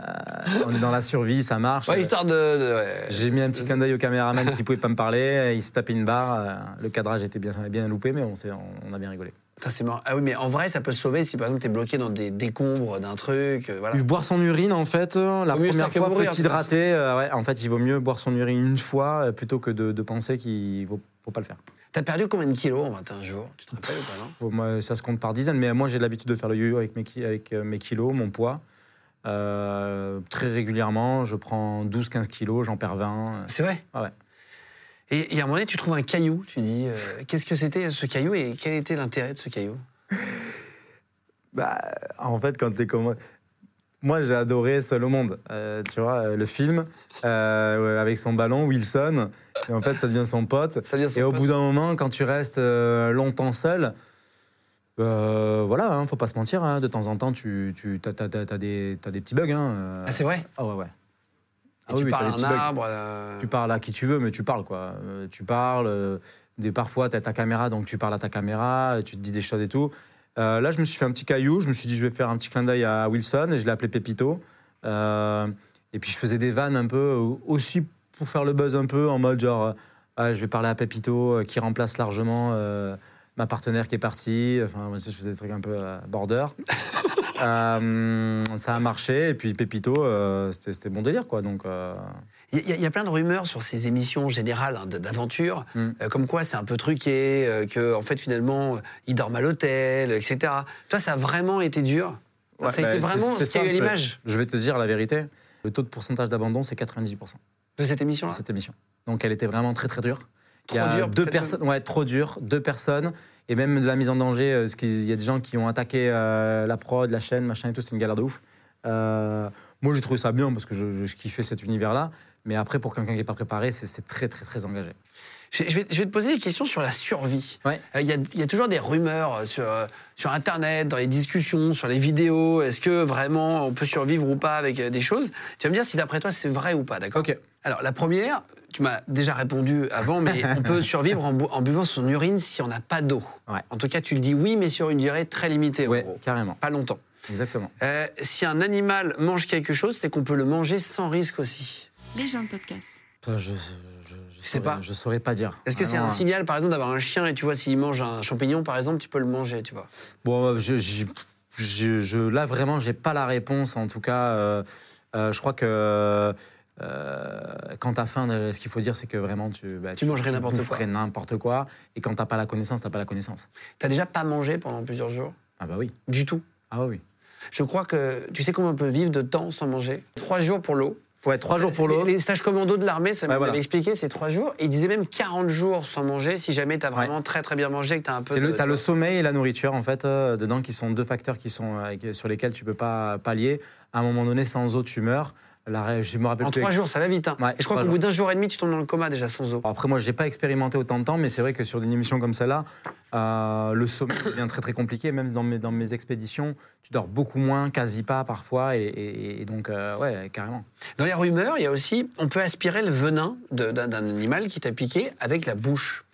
on est dans la survie, ça marche. Ouais, histoire de. de- ouais. J'ai mis un petit clin d'œil au caméraman qui pouvait pas me parler. Il s'est tapé une barre. euh, Le cadrage était bien, bien loupé, mais on, a bien rigolé. C'est marrant. Ah oui, mais en vrai, ça peut se sauver si par exemple t'es bloqué dans des décombres d'un truc. euh, voilà. Boire son urine, en fait, la première fois, peut c'est hydrater. euh, ouais, en fait, il vaut mieux boire son urine une fois euh, plutôt que de, de penser qu'il faut, faut pas le faire. T'as perdu combien de kilos en 21 jours? Tu te rappelles ou pas, non? Bon, moi, ça se compte par dizaines, mais moi, j'ai l'habitude de faire le yo-yo avec mes, ki- avec mes kilos, mon poids. Euh, très régulièrement, je prends 12-15 kilos, j'en perds 20. C'est vrai? Ah ouais. Et, et à un moment donné, tu trouves un caillou. Tu dis, euh, qu'est-ce que c'était ce caillou et quel était l'intérêt de ce caillou? Bah, en fait, quand t'es comme moi, j'ai adoré Seul au monde. Euh, tu vois, le film avec son ballon, Wilson. Et en fait, ça devient son pote. Ça vient Et au bout d'un moment, quand tu restes longtemps seul, euh, voilà, hein, faut pas se mentir. hein, de temps en temps, tu, tu as, des, t'as des petits bugs. Hein, euh. Ah, c'est vrai? Ah ouais, ouais. Ah Tu oui, parles à un arbre. euh, Tu parles à qui tu veux, mais tu parles quoi. Euh, tu parles. des, parfois, tu as ta caméra, donc tu parles à ta caméra, tu te dis des choses et tout. Là, je me suis fait un petit caillou. Je me suis dit, je vais faire un petit clin d'œil à Wilson et je l'ai appelé Pépito. Et puis, je faisais des vannes un peu aussi pour faire le buzz un peu en mode genre, Ah, je vais parler à Pépito qui remplace largement ma partenaire qui est partie. Enfin, moi, je faisais des trucs un peu border. Euh, ça a marché. Et puis, Pépito, euh, c'était c'était bon délire quoi. Donc. euh, Il y, a- il y a plein de rumeurs sur ces émissions générales hein, d'aventure, Mm. euh, comme quoi c'est un peu truqué, euh, que en fait finalement ils dorment à l'hôtel, etc. Toi, ça a vraiment été dur? Ouais, ça a été bah, vraiment c'est- ce qu'il y a eu à l'image? Je vais te dire la vérité. Le taux de pourcentage d'abandon, c'est 90% de cette de émission-là. cette émission. Donc elle était vraiment très très dure. Trop Il y a dur, deux personnes, ouais, trop dur, deux personnes, et même de la mise en danger. euh, Parce qu'il y a des gens qui ont attaqué euh, la prod, la chaîne, machin et tout. C'est une galère de ouf. Euh, moi, j'ai trouvé ça bien parce que je, je- je kiffais cet univers-là. Mais après, pour quelqu'un qui n'est pas préparé, c'est très très très engagé. Je, vais, je vais te poser des questions sur la survie. Ouais. Il y, a, il y a toujours des rumeurs sur, euh, sur Internet, dans les discussions, sur les vidéos. Est-ce que vraiment on peut survivre ou pas avec euh, des choses? Tu vas me dire si d'après toi c'est vrai ou pas, d'accord? Ok. Alors la première, tu m'as déjà répondu avant, mais on peut survivre en, bu- en buvant son urine si on n'a pas d'eau. Ouais. En tout cas, tu le dis oui, mais sur une durée très limitée, gros. carrément. Pas longtemps. Exactement. Euh, si un animal mange quelque chose, c'est qu'on peut le manger sans risque aussi. Les gens de podcast. Je, je, je, je sais pas. Je saurais pas dire. Est-ce que c'est Vraiment, un signal, par exemple, d'avoir un chien et tu vois s'il mange un champignon, par exemple, tu peux le manger, tu vois? Bon, je, je, je- je- là vraiment, j'ai pas la réponse. En tout cas, euh, euh, je crois que euh, quand t'as faim, euh, ce qu'il faut dire, c'est que vraiment tu, bah, Tu mangerais n'importe quoi. n'importe quoi. Et quand t'as pas la connaissance, t'as pas la connaissance. T'as déjà pas mangé pendant plusieurs jours? Ah bah oui. Du tout. Ah oui. Je crois que tu sais comment on peut vivre de temps sans manger? Trois jours pour l'eau. Ouais, trois jours pour l'eau. Les stages commando de l'armée, ça Ouais, m'avait voilà. expliqué, c'est trois jours. Et ils disaient même 40 jours sans manger si jamais t'as vraiment très très bien mangé, que t'as un peu. De- le, le sommeil et la nourriture en fait euh, dedans qui sont deux facteurs qui sont euh, sur lesquels tu peux pas pallier. À un moment donné, sans eau, tu meurs. La, ré- je me rappelle En trois jours, ça va vite. hein. Ouais, et je crois qu'au bout d'un jour et demi, tu tombes dans le coma déjà sans eau. Après, moi, j'ai pas expérimenté autant de temps, mais c'est vrai que sur une émission comme celle-là, euh, le sommeil devient très très compliqué. Même dans mes, dans mes expéditions, tu dors beaucoup moins, quasi pas parfois, et, et- et donc, euh, ouais, carrément. Dans les rumeurs, il y a aussi, on peut aspirer le venin d'un animal qui t'a piqué avec la bouche.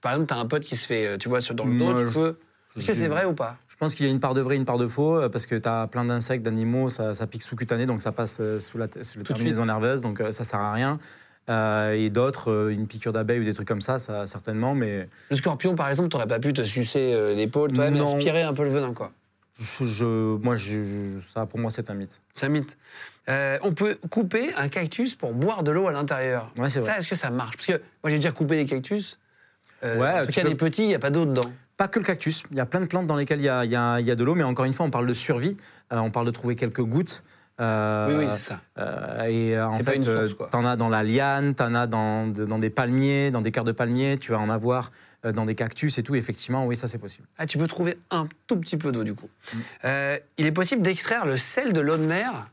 Par exemple, t'as un pote qui se fait, euh, tu vois, dans le dos, tu je- peux. Est-ce que c'est vrai ou pas? Je pense qu'il y a une part de vrai, une part de faux, euh, parce que tu as plein d'insectes, d'animaux, ça, ça pique sous-cutané, donc ça passe euh, sous la, sous la terminaison nerveuse, donc euh, ça sert à rien. Euh, et d'autres, euh, une piqûre d'abeille ou des trucs comme ça, ça certainement, mais Le scorpion, par exemple, t'aurais pas pu te sucer euh, l'épaule, toi, mais Non. aspirer un peu le venin, quoi. je, moi, je, je- ça, pour moi, c'est un mythe. C'est un mythe. On peut couper un cactus pour boire de l'eau à l'intérieur. Ouais, c'est vrai. Ça, est-ce que ça marche? Parce que moi, j'ai déjà coupé des cactus. Ouais, en tout cas, peux- des petits, il n'y a pas d'eau dedans. Pas que le cactus. Il y a plein de plantes dans lesquelles il y a, il y a- il y a de l'eau, mais encore une fois, on parle de survie. Euh, on parle de trouver quelques gouttes. Euh, oui, oui, c'est ça. euh, et en fait, t'en as dans la liane, t'en as dans, de- dans des palmiers, dans des cœurs de palmiers. Tu vas en avoir dans des cactus et tout. Effectivement, oui, ça c'est possible. Ah, tu peux trouver un tout petit peu d'eau, du coup. Mm. Il est possible d'extraire le sel de l'eau de mer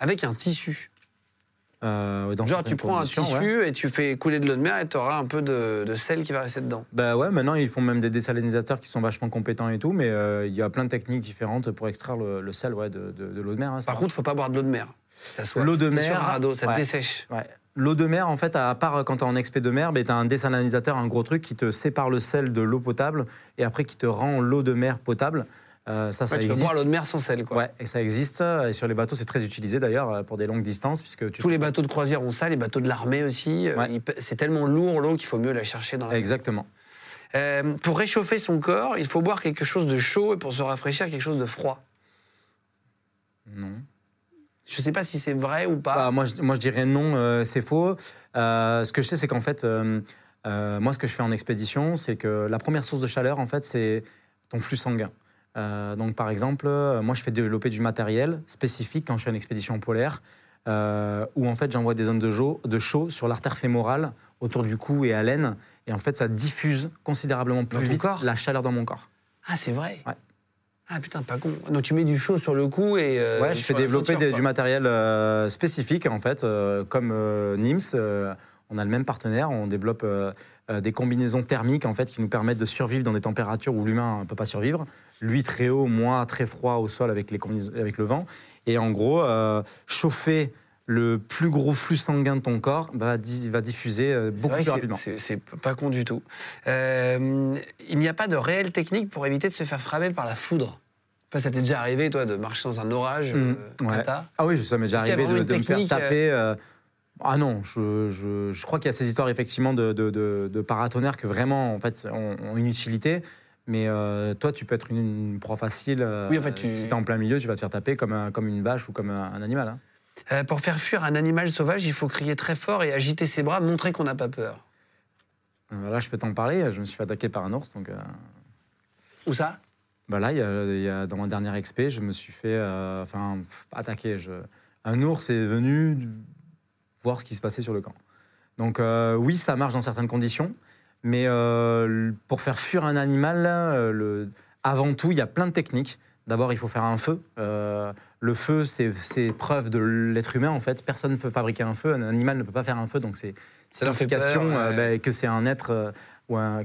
avec un tissu. Euh, dans Genre, tu prends un tissu ouais. et tu fais couler de l'eau de mer et tu auras un peu de, de sel qui va rester dedans. Bah ouais, maintenant ils font même des désalinisateurs qui sont vachement compétents et tout, mais euh, il y a plein de techniques différentes pour extraire le, le sel ouais, de, de- de l'eau de mer. hein, Par contre, faut pas boire de l'eau de mer. L'eau de sur mer, un radeau, ça te dessèche. L'eau de mer, en fait, à part quand tu es en expé de mer, tu as un désalinisateur, un gros truc qui te sépare le sel de l'eau potable et après qui te rend l'eau de mer potable. Euh, ça, tu peux boire l'eau de mer sans sel, quoi. Ouais, et ça existe. Et sur les bateaux, c'est très utilisé d'ailleurs euh, pour des longues distances. Puisque tu... Tous les bateaux de croisière ont ça, les bateaux de l'armée aussi. Euh, Ouais. C'est tellement lourd l'eau qu'il faut mieux la chercher dans la Exactement. Euh, pour réchauffer son corps, il faut boire quelque chose de chaud et pour se rafraîchir, quelque chose de froid. Non. Je sais pas si c'est vrai ou pas. Bah, moi, je, moi, je dirais non, euh, c'est faux. Euh, ce que je sais, c'est qu'en fait, euh, moi, ce que je fais en expédition, c'est que la première source de chaleur, en fait, c'est ton flux sanguin. Euh, donc, par exemple, euh, moi, je fais développer du matériel spécifique quand je suis en expédition polaire, euh, où en fait, j'envoie des zones de, chaud sur l'artère fémorale, autour du cou et à l'aine, et en fait, ça diffuse considérablement plus vite corps la chaleur dans mon corps. Ah, c'est vrai? Ouais. Ah putain, pas con. Donc tu mets du chaud sur le cou et. euh, Ouais, je fais développer ceinture, des- quoi. du matériel euh, spécifique, en fait, euh, comme NIMS. on a le même partenaire, on développe euh, des combinaisons thermiques, en fait, qui nous permettent de survivre dans des températures où l'humain ne peut pas survivre. Lui, très haut, moi, très froid au sol avec, les avec le vent. Et en gros, euh, chauffer le plus gros flux sanguin de ton corps va, di- va diffuser euh, beaucoup vrai plus rapidement. c'est- pas con du tout. Euh, il n'y a pas de réelle technique pour éviter de se faire frapper par la foudre. Enfin, ça t'est déjà arrivé, toi, de marcher dans un orage, Mmh, ouais. Ah oui, ça m'est déjà arrivé de, me faire taper. euh, Ah non, je, je- je crois qu'il y a ces histoires effectivement de, de, de- de paratonnerres que vraiment en fait ont, ont une utilité. Mais euh, toi, tu peux être une, une proie facile. euh, Oui, en fait, tu- Si t'es en plein milieu, tu vas te faire taper comme, un- comme une vache ou comme un, un animal. hein. Euh, Pour faire fuir un animal sauvage, il faut crier très fort et agiter ses bras, montrer qu'on n'a pas peur. Euh, Là, je peux t'en parler. Je me suis fait attaquer par un ours. Donc, euh, Où ça? Bah là, il y a, il y a- dans ma dernière expé, je me suis fait euh, enfin, attaquer. Je- un ours est venu voir ce qui se passait sur le camp. Donc euh, oui, ça marche dans certaines conditions, mais euh, pour faire fuir un animal, euh, le- avant tout, il y a plein de techniques. D'abord, il faut faire un feu. Le feu, c'est preuve de l'être humain, en fait. Personne ne peut fabriquer un feu. Un animal ne peut pas faire un feu, donc c'est euh, ouais. ben, que c'est un être ou un,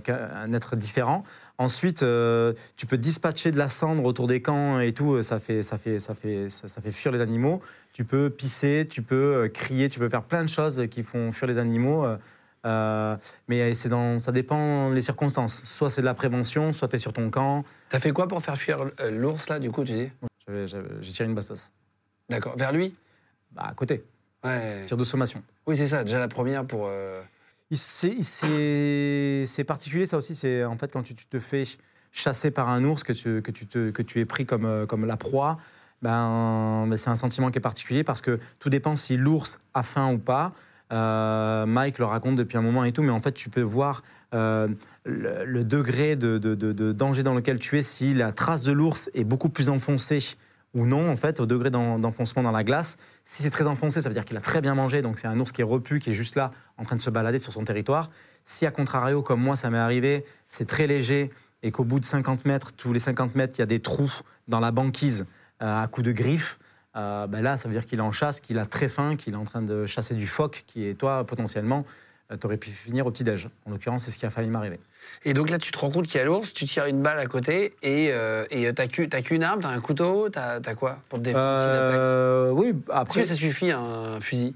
être différent. Ensuite, euh, tu peux dispatcher de la cendre autour des camps et tout. Ça fait, ça fait, ça fait, ça, ça fait fuir les animaux. Tu peux pisser, tu peux euh, crier, tu peux faire plein de choses qui font fuir les animaux. euh, euh, mais c'est dans, ça dépend des circonstances. Soit c'est de la prévention, soit tu es sur ton camp. T'as fait quoi pour faire fuir euh, l'ours, là, du coup, tu dis? J'ai tiré une bastos. D'accord. Vers lui? Bah, à côté, Ouais. tir de sommation. Oui, c'est ça, déjà la première pour. euh, C'est particulier, ça aussi. C'est en fait quand tu, te fais chasser par un ours, que tu, que tu, que tu es pris comme, euh, comme la proie, ben, ben, c'est un sentiment qui est particulier parce que tout dépend si l'ours a faim ou pas. Euh, Mike le raconte depuis un moment et tout, mais en fait, tu peux voir euh, le, degré de, de- de- de danger dans lequel tu es si la trace de l'ours est beaucoup plus enfoncée ou non, en fait, au degré d'en- d'enfoncement dans la glace. Si c'est très enfoncé, ça veut dire qu'il a très bien mangé, donc c'est un ours qui est repu, qui est juste là, en train de se balader sur son territoire. Si, à contrario, comme moi, ça m'est arrivé, c'est très léger et qu'au bout de 50 mètres, tous les 50 mètres, il y a des trous dans la banquise euh, à coups de griffes, euh, ben là, ça veut dire qu'il en chasse, qu'il a très faim, qu'il est en train de chasser du phoque, qui est toi, potentiellement, tu aurais pu finir au petit-déj. En l'occurrence, c'est ce qui a failli m'arriver. Et donc là, tu te rends compte qu'il y a l'ours, tu tires une balle à côté et euh, et t'as qu'u- t'as qu'une arme, t'as un couteau, t'as t'as quoi pour te défendre Euh, oui, Est-ce après, que ça suffit un fusil?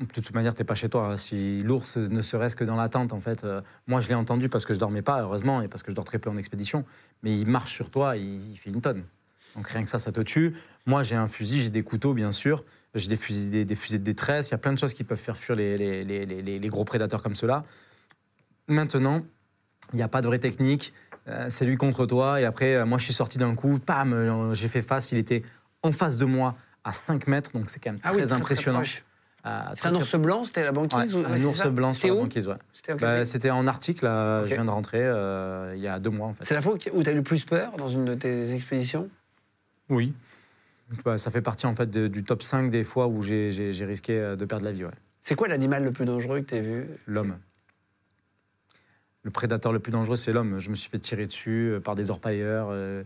De toute manière, t'es pas chez toi. hein. Si l'ours ne serait-ce que dans la tente, en fait, euh, moi je l'ai entendu parce que je dormais pas, heureusement, et parce que je dors très peu en expédition. Mais il marche sur toi, il, il fait une tonne. Donc rien que ça, ça te tue. Moi, j'ai un fusil, j'ai des couteaux, bien sûr. J'ai des fusils, des, des fusées de détresse. Il y a plein de choses qui peuvent faire fuir les, les- les- les- les- les gros prédateurs comme ceux-là. Maintenant, il n'y a pas de vraie technique. Euh, c'est lui contre toi. Et après, euh, moi, je suis sorti d'un coup. Pam, euh, j'ai fait face. Il était en face de moi à 5 mètres. Donc c'est quand même Ah très impressionnant. Euh, C'est très, un très- ours blanc, c'était la banquise Ouais, ou- un ours blanc C'était sur la où banquise, ouais. C'était Bah, en Arctique, là, Ok. je viens de rentrer euh, il y a deux mois en fait. C'est la fois où t'as eu le plus peur dans une de tes expéditions? Oui. Bah, ça fait partie en fait de- du top 5 des fois où j'ai- risqué euh, de perdre la vie, ouais. C'est quoi l'animal le plus dangereux que t'aies vu? L'homme. Le prédateur le plus dangereux, c'est l'homme. Je me suis fait tirer dessus euh, par des orpailleurs. euh,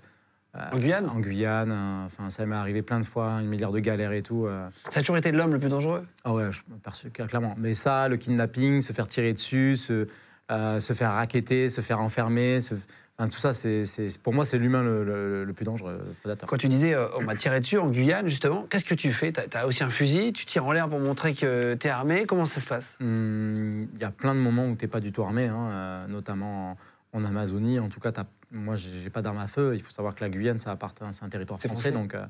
En Guyane? En Guyane. Enfin, ça m'est arrivé plein de fois, une milliard de galères et tout. Ça a toujours été l'homme le plus dangereux? Ah ouais, je, clairement. Mais ça, le kidnapping, se faire tirer dessus, se, euh, se faire raqueter, se faire enfermer, se- tout ça, c'est, pour moi, c'est l'humain le, le- le plus dangereux, le prédateur. Quand tu disais euh, on m'a tiré dessus en Guyane, justement, qu'est-ce que tu fais? T'as as aussi un fusil, tu tires en l'air pour montrer que t'es armé, comment ça se passe? Hum, Il y a plein de moments où tu n'es pas du tout armé, hein, euh, notamment en, en Amazonie. En tout cas, moi, j'ai j'ai pas d'arme à feu. Il faut savoir que la Guyane, ça appartient, c'est un territoire français. français. Donc, euh,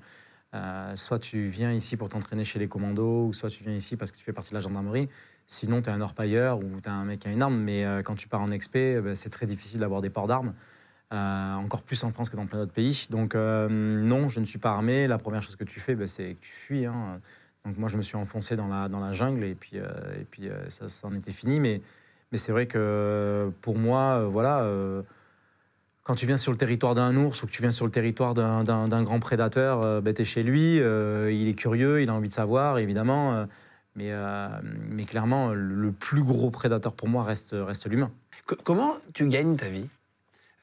euh, soit tu viens ici pour t'entraîner chez les commandos, ou soit tu viens ici parce que tu fais partie de la gendarmerie. Sinon, tu es un orpailleur ou tu as un mec qui a une arme. Mais quand tu pars en expé, ben, c'est très difficile d'avoir des ports d'armes. Euh, encore plus en France que dans plein d'autres pays. Donc, euh, non, je ne suis pas armé. La première chose que tu fais, ben, c'est que tu fuis. hein. Donc, moi, je me suis enfoncé dans la, jungle et puis, euh, et puis ça, ça en était fini. Mais, mais c'est vrai que pour moi, voilà. quand tu viens sur le territoire d'un ours ou que tu viens sur le territoire d'un- grand prédateur, euh, ben, tu es chez lui, il est curieux, il a envie de savoir, évidemment. mais, mais clairement, le, plus gros prédateur pour moi reste, reste l'humain. Co- Comment tu gagnes ta vie?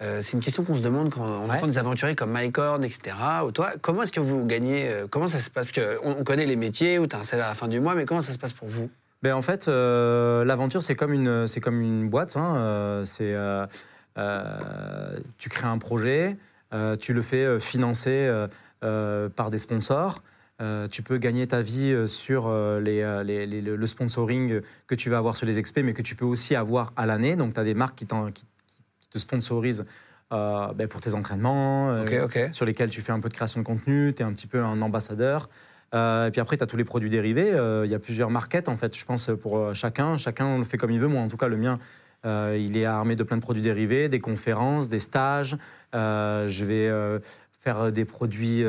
Euh, C'est une question qu'on se demande quand on Ouais. entend des aventuriers comme Mike Horn, etc. Ou toi, comment est-ce que vous gagnez euh, Comment ça se passe? Parce qu'on on connaît les métiers où tu as un salaire à la fin du mois, mais comment ça se passe pour vous? Ben, en fait, euh, l'aventure, c'est comme une, c'est comme une boîte. hein, c'est, tu crées un projet, tu le fais financer par des sponsors. Euh, tu peux gagner ta vie sur euh, les, les- les- le sponsoring que tu vas avoir sur les expés, mais que tu peux aussi avoir à l'année. Donc, tu as des marques qui- qui te sponsorisent euh, ben, pour tes entraînements, euh, sur lesquels tu fais un peu de création de contenu, tu es un petit peu un ambassadeur. Euh, et puis après, tu as tous les produits dérivés. Euh, Il y a plusieurs markets, en fait, je pense, pour chacun. Chacun le fait comme il veut. Moi, en tout cas, le mien, il est armé de plein de produits dérivés, des conférences, des stages. Je vais faire des produits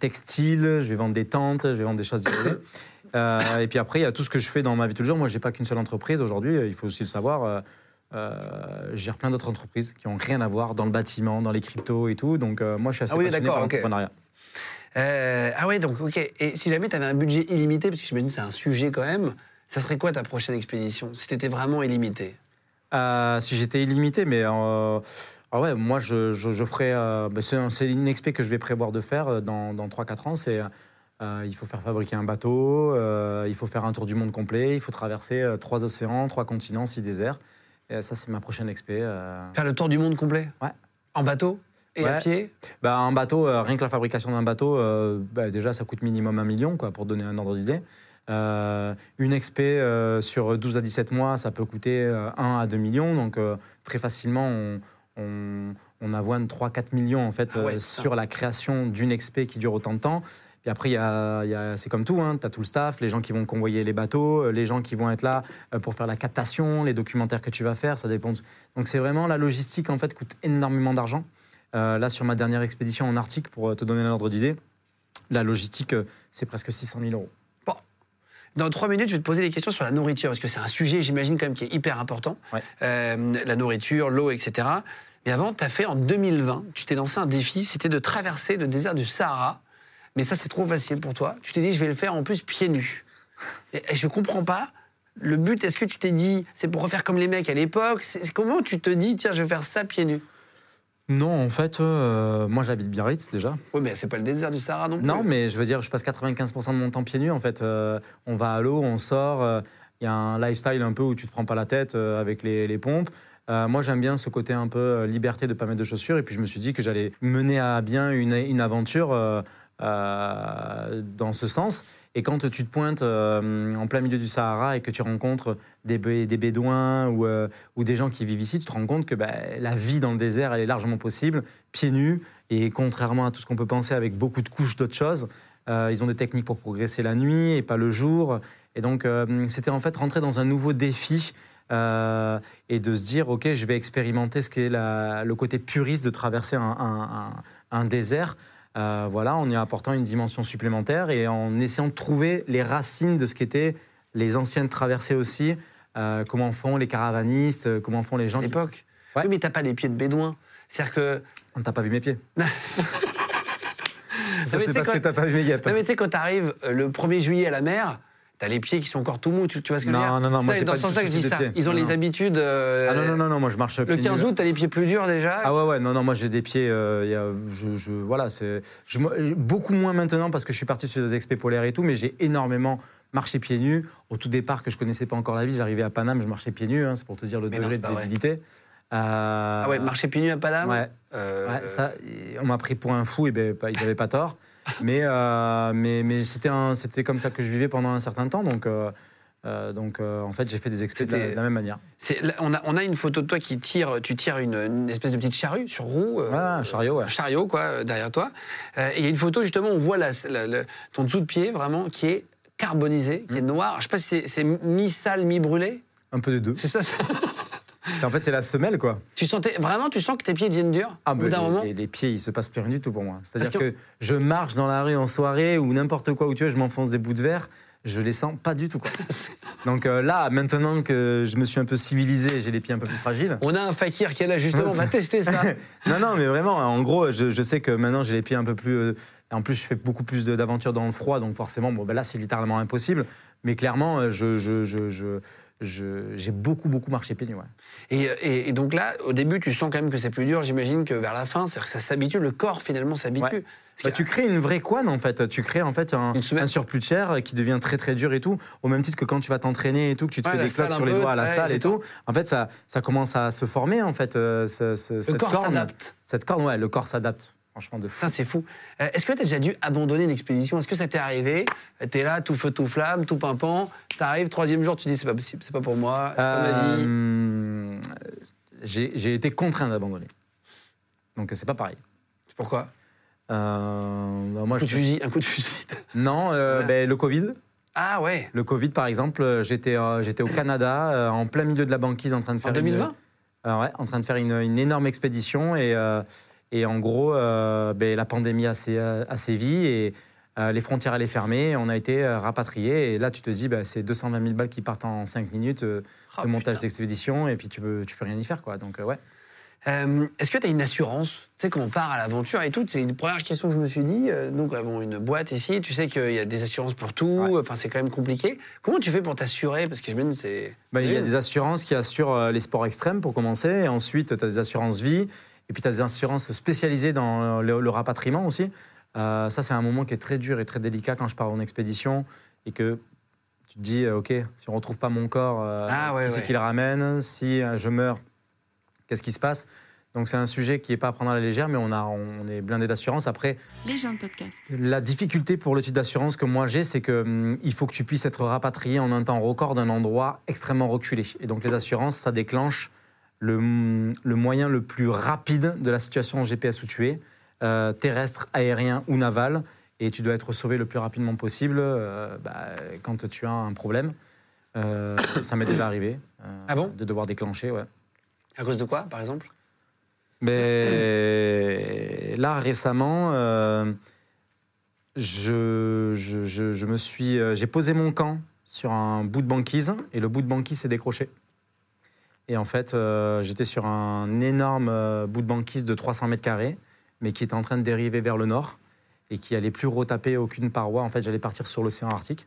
textiles, je vais vendre des tentes, je vais vendre des choses dérivées. Et puis après, il y a tout ce que je fais dans ma vie tous les jours. Moi, j'ai pas qu'une seule entreprise aujourd'hui, il faut aussi le savoir. Euh, euh, je gère plein d'autres entreprises qui ont rien à voir dans le bâtiment, dans les cryptos et tout. Donc, euh, moi, je suis assez Ah oui, passionné d'accord, par l'entrepreneuriat. Euh, ah ouais, donc ok. Et si jamais tu avais un budget illimité, parce que j'imagine que c'est un sujet quand même, ça serait quoi ta prochaine expédition Si t'étais vraiment illimité? Si j'étais illimité, mais ah ouais, moi je, je, je ferais. euh, bah, c'est un- c'est une expé que je vais prévoir de faire dans, dans 3-4 ans. C'est euh, il faut faire fabriquer un bateau, euh, il faut faire un tour du monde complet, il faut traverser euh, trois océans, trois continents, six déserts. Et ça, c'est ma prochaine expé. euh. Faire le tour du monde complet Ouais. En bateau Et à pied Bah, un bateau, euh, rien que la fabrication d'un bateau, euh, bah, déjà, ça coûte minimum un million, quoi, pour donner un ordre d'idée. Euh, une expé euh, sur 12 à 17 mois, ça peut coûter euh, 1 à 2 millions. Donc, euh, très facilement, on, on, on avoine 3-4 millions, en fait, Ah ouais, euh, sur la création d'une expé qui dure autant de temps. Puis après, il y a- il y a- c'est comme tout, hein, tu as tout le staff, les gens qui vont convoyer les bateaux, euh, les gens qui vont être là euh, pour faire la captation, les documentaires que tu vas faire, ça dépend. Donc c'est vraiment la logistique, en fait, coûte énormément d'argent. Euh, là, sur ma dernière expédition en Arctique, pour te donner un ordre d'idée, la logistique, c'est presque 600 000 euros. Dans trois minutes, je vais te poser des questions sur la nourriture, parce que c'est un sujet, j'imagine, quand même, qui est hyper important. Ouais. Euh, la nourriture, l'eau, etc. Mais avant, tu as fait en 2020, tu t'es lancé un défi, c'était de traverser le désert du Sahara. Mais ça, c'est trop facile pour toi. Tu t'es dit, je vais le faire en plus pieds nus. Et, et je comprends pas. Le but, est-ce que tu t'es dit, c'est pour refaire comme les mecs à l'époque? Comment tu te dis, tiens, je vais faire ça pieds nus? Non, en fait, euh, moi j'habite Biarritz déjà. Oui, mais c'est pas le désert du Sahara non plus. Non, mais je veux dire, je passe 95% de mon temps pieds nus. En fait, Euh, on va à l'eau, on sort. euh, Il y a un lifestyle un peu où tu te prends pas la tête euh, avec les, les pompes. Euh, moi, j'aime bien ce côté un peu euh, liberté de pas mettre de chaussures. Et puis, je me suis dit que j'allais mener à bien une, une aventure euh, dans ce sens. Et quand tu te pointes euh, en plein milieu du Sahara et que tu rencontres des, des bédouins ou, euh, ou des gens qui vivent ici, tu te rends compte que bah, la vie dans le désert, elle est largement possible, pieds nus. Et contrairement à tout ce qu'on peut penser avec beaucoup de couches d'autres choses, ils ont des techniques pour progresser la nuit et pas le jour. Et donc, c'était en fait rentrer dans un nouveau défi et de se dire, OK, je vais expérimenter ce qu'est le côté puriste de traverser un désert. Euh, voilà, en y apportant une dimension supplémentaire et en essayant de trouver les racines de ce qu'étaient les anciennes traversées aussi. Euh, comment font les caravanistes, euh, comment font les gens qui... l'époque. Ouais. Oui, mais t'as pas les pieds de bédouin. C'est-à-dire que. On t'a pas vu mes pieds. Ça, c'est parce quand- que t'as pas vu mes guêpes. Non, mais tu sais, quand t'arrives le 1er juillet à la mer, T'as les pieds qui sont encore tout mous, tu, tu vois ce que je veux Non, dire non, non, Ça, moi, Dans ce sens-là je dis ça. Ils ont Non, les non. habitudes. euh, Ah non, non, non, non, moi je marche Le pieds 15 nus. août, t'as les pieds plus durs déjà. Ah ouais, ouais, non, non, moi j'ai des pieds. euh, y a- je, je- voilà, c'est. beaucoup moins maintenant parce que je suis parti sur des expés polaires et tout, mais j'ai énormément marché pieds nus. Au tout départ, que je connaissais pas encore la ville, j'arrivais à Paname, je marchais pieds nus, hein, c'est pour te dire le Mais non, degré de débilité. Euh, Ah ouais, marcher pieds nus à Paname Ouais, Euh, ouais, ça, on m'a pris pour un fou, et ben, ils n'avaient pas tort. Mais, euh, mais, mais c'était un- c'était comme ça que je vivais pendant un certain temps. Donc, euh, euh, donc en fait, j'ai fait des expés de la, C'était- de la même manière. on, a, on a une photo de toi qui tire, tu tires une, une espèce de petite charrue sur roue. Ouais, un chariot, ouais. un chariot, quoi, derrière toi. Et il y a une photo, justement, on voit la- la- le- ton dessous de pied, vraiment, qui est carbonisé, qui est Mm. noir. Je sais pas si c'est- mi-sale, mi-brûlé. Un peu des deux. C'est ça, ça? En fait, c'est la semelle, quoi. Tu sentais, vraiment, tu sens que tes pieds deviennent durs Ah, au bout d'un moment les- les pieds, il se passe plus rien du tout pour moi. C'est-à-dire que- que... je marche dans la rue en soirée ou n'importe quoi où tu veux, je m'enfonce des bouts de verre, je les sens pas du tout. Quoi. Donc euh, là, maintenant que je me suis un peu civilisé, j'ai les pieds un peu plus fragiles. On a un fakir qui est là, justement, on va tester ça. non, non, mais vraiment, en gros, je, je sais que maintenant j'ai les pieds un peu plus. euh, en plus, je fais beaucoup plus d'aventures dans le froid, donc forcément, bon, ben là, c'est littéralement impossible. Mais clairement, euh, je, je- je- j'ai beaucoup, beaucoup marché pieds nus. ouais. Et, et- et donc là, au début, tu sens quand même que c'est plus dur. J'imagine que vers la fin, ça s'habitue, le corps finalement s'habitue. Ouais. Bah, tu crées une vraie couenne en fait. Tu crées en fait un, surplus de chair qui devient très très dur et tout. Au même titre que quand tu vas t'entraîner et tout, que tu te Ouais, fais des cloques salle sur les doigts à la salle et tout. En fait, ça, ça commence à se former en fait. euh, ce- ce- le cette corps s'adapte. Cette corne, ouais, le corps s'adapte. Franchement, de fou. Ça, c'est fou. Euh, Est-ce que tu as déjà dû abandonner une expédition? Est-ce que ça t'est arrivé? Tu es là, tout feu, tout flamme, tout pimpant. Tu arrives, troisième jour, tu dis c'est pas possible, c'est pas pour moi, c'est pas ma vie. Euh, j'ai été contraint d'abandonner. Donc c'est pas pareil. Pourquoi? Euh, bah, moi, un coup, de fusil, un coup de fusil. Non, Voilà. ben, le Covid. Ah ouais Le Covid, par exemple, j'étais j'étais au Canada, en plein milieu de la banquise, en train de En faire une- 2020 Euh, ouais, en train de faire une, une énorme expédition et, et en gros, euh, ben, la pandémie a, sé- a sévi et euh, les frontières allaient fermer. On a été euh, rapatriés et là, tu te dis, ben, c'est 220 000 balles qui partent en 5 minutes Oh, de montage d'expédition et puis tu peux, tu peux rien y faire. Quoi. Donc, ouais. Euh, Est-ce que tu as une assurance? Tu sais, quand on part à l'aventure et tout, c'est une première question que je me suis dit. euh, donc, nous avons une boîte ici, tu sais qu'il y a des assurances pour tout, Ouais. enfin, c'est quand même compliqué. Comment tu fais pour t'assurer? Parce que je me dis, c'est. Ben, il y a des assurances qui assurent les sports extrêmes pour commencer. Et ensuite, tu as des assurances vie. Et puis, tu as des assurances spécialisées dans le, le rapatriement aussi. Euh, ça, c'est un moment qui est très dur et très délicat quand je pars en expédition et que tu te dis, euh, OK, si on ne retrouve pas mon corps, euh, Ah, ouais, qui c'est ouais. qui le ramène Si euh, je meurs, qu'est-ce qui se passe? Donc, c'est un sujet qui n'est pas à prendre à la légère, mais on, a, on est blindé d'assurance. Après, Les gens de podcast. la difficulté pour le type d'assurance que moi j'ai, c'est que hum, il faut que tu puisses être rapatrié en un temps record d'un endroit extrêmement reculé. Et donc les assurances, ça déclenche le, hum, le moyen le plus rapide de la situation GPS où tu es, euh, terrestre, aérien ou naval, et tu dois être sauvé le plus rapidement possible euh, bah, quand tu as un problème. Euh, ça m'est déjà arrivé Ah bon? de devoir déclencher, ouais. À cause de quoi, par exemple? Mais là, récemment, je, je- je- je me suis, j'ai posé mon camp sur un bout de banquise et le bout de banquise s'est décroché. Et en fait, euh, j'étais sur un énorme euh, bout de banquise de 300 mètres carrés, mais qui était en train de dériver vers le nord et qui allait plus retaper aucune paroi. En fait, j'allais partir sur l'océan Arctique.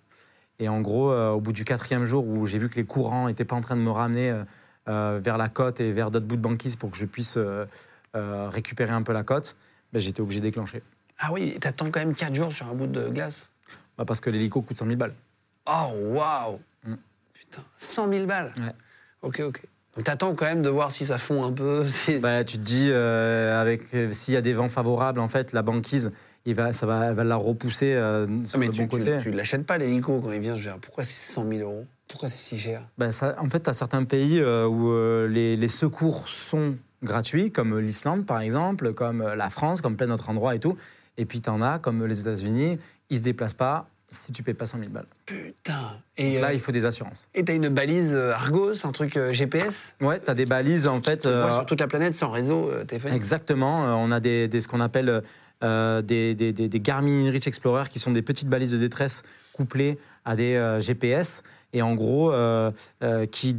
Et en gros, euh, au bout du quatrième jour où j'ai vu que les courants n'étaient pas en train de me ramener vers la côte et vers d'autres bouts de banquise pour que je puisse récupérer un peu la côte, ben, j'étais obligé de déclencher. Ah oui, t'attends quand même 4 jours sur un bout de glace? Bah, parce que l'hélico coûte 100 000 balles. Oh, waouh Mm. Putain, 100 000 balles? Ouais. Ok, ok. T'attends quand même de voir si ça fond un peu. Bah, tu te dis, euh, avec euh, s'il y a des vents favorables, en fait, la banquise, il va, ça va, elle va la repousser euh, sur mais le tu, bon côté. tu l'achètes pas l'hélico quand il vient. Je veux dire, pourquoi c'est 100 000 euros? Pourquoi c'est si cher? Ça- en fait, tu as certains pays euh, où les, les secours sont gratuits, comme l'Islande par exemple, comme la France, comme plein d'autres endroits et tout. Et puis tu en as, comme les États-Unis, ils se déplacent pas si tu payes pas 100 000 balles. Putain Et Là, euh, il faut des assurances. et t'as une balise euh, Argos, un truc euh, GPS Ouais, tu as des balises en fait. Euh, sur toute la planète sans réseau téléphonique Exactement. on a des, des- ce qu'on appelle euh, des, des- des- des Garmin Reach Explorer qui sont des petites balises de détresse couplées à des GPS et en gros qui,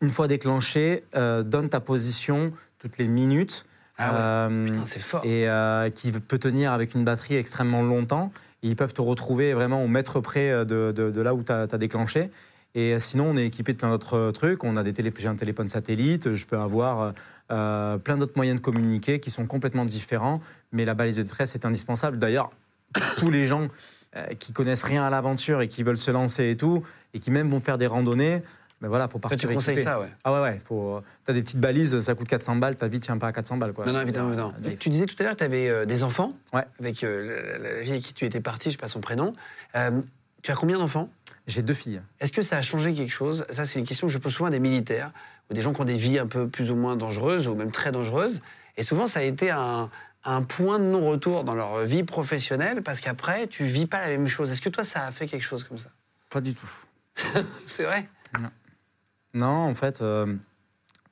une fois déclenchées, donnent ta position toutes les minutes. Ah ouais. Putain, c'est fort. et qui peut tenir avec une batterie extrêmement longtemps. Ils peuvent te retrouver vraiment au mètre près euh, de, là où tu as, déclenché. Et euh, sinon, on est équipé de plein d'autres euh, trucs. On a des télé- j'ai un téléphone satellite, je peux avoir plein d'autres moyens de communiquer qui sont complètement différents. Mais la balise de détresse est indispensable. D'ailleurs, tous les gens euh, qui connaissent rien à l'aventure et qui veulent se lancer et tout, et qui même vont faire des randonnées, ben voilà, faut Toi, partir tu conseilles équipé. ça, ouais. Ah ouais, ouais. Faut... T'as des petites balises, ça coûte 400 balles, ta vie tient pas à 400 balles. Quoi. Non, non, évidemment, évidemment. Euh, Tu disais tout à l'heure que tu avais des enfants, Ouais. avec euh, la, la- la fille avec qui tu étais parti, je sais pas son prénom. Euh, tu as combien d'enfants? J'ai deux filles. Est-ce que ça a changé quelque chose? Ça, c'est une question que je pose souvent à des militaires ou des gens qui ont des vies un peu plus ou moins dangereuses ou même très dangereuses. Et souvent, ça a été un, un point de non-retour dans leur vie professionnelle parce qu'après, tu vis pas la même chose. Est-ce que toi, ça a fait quelque chose comme ça? Pas du tout. C'est vrai? Non, en fait, euh,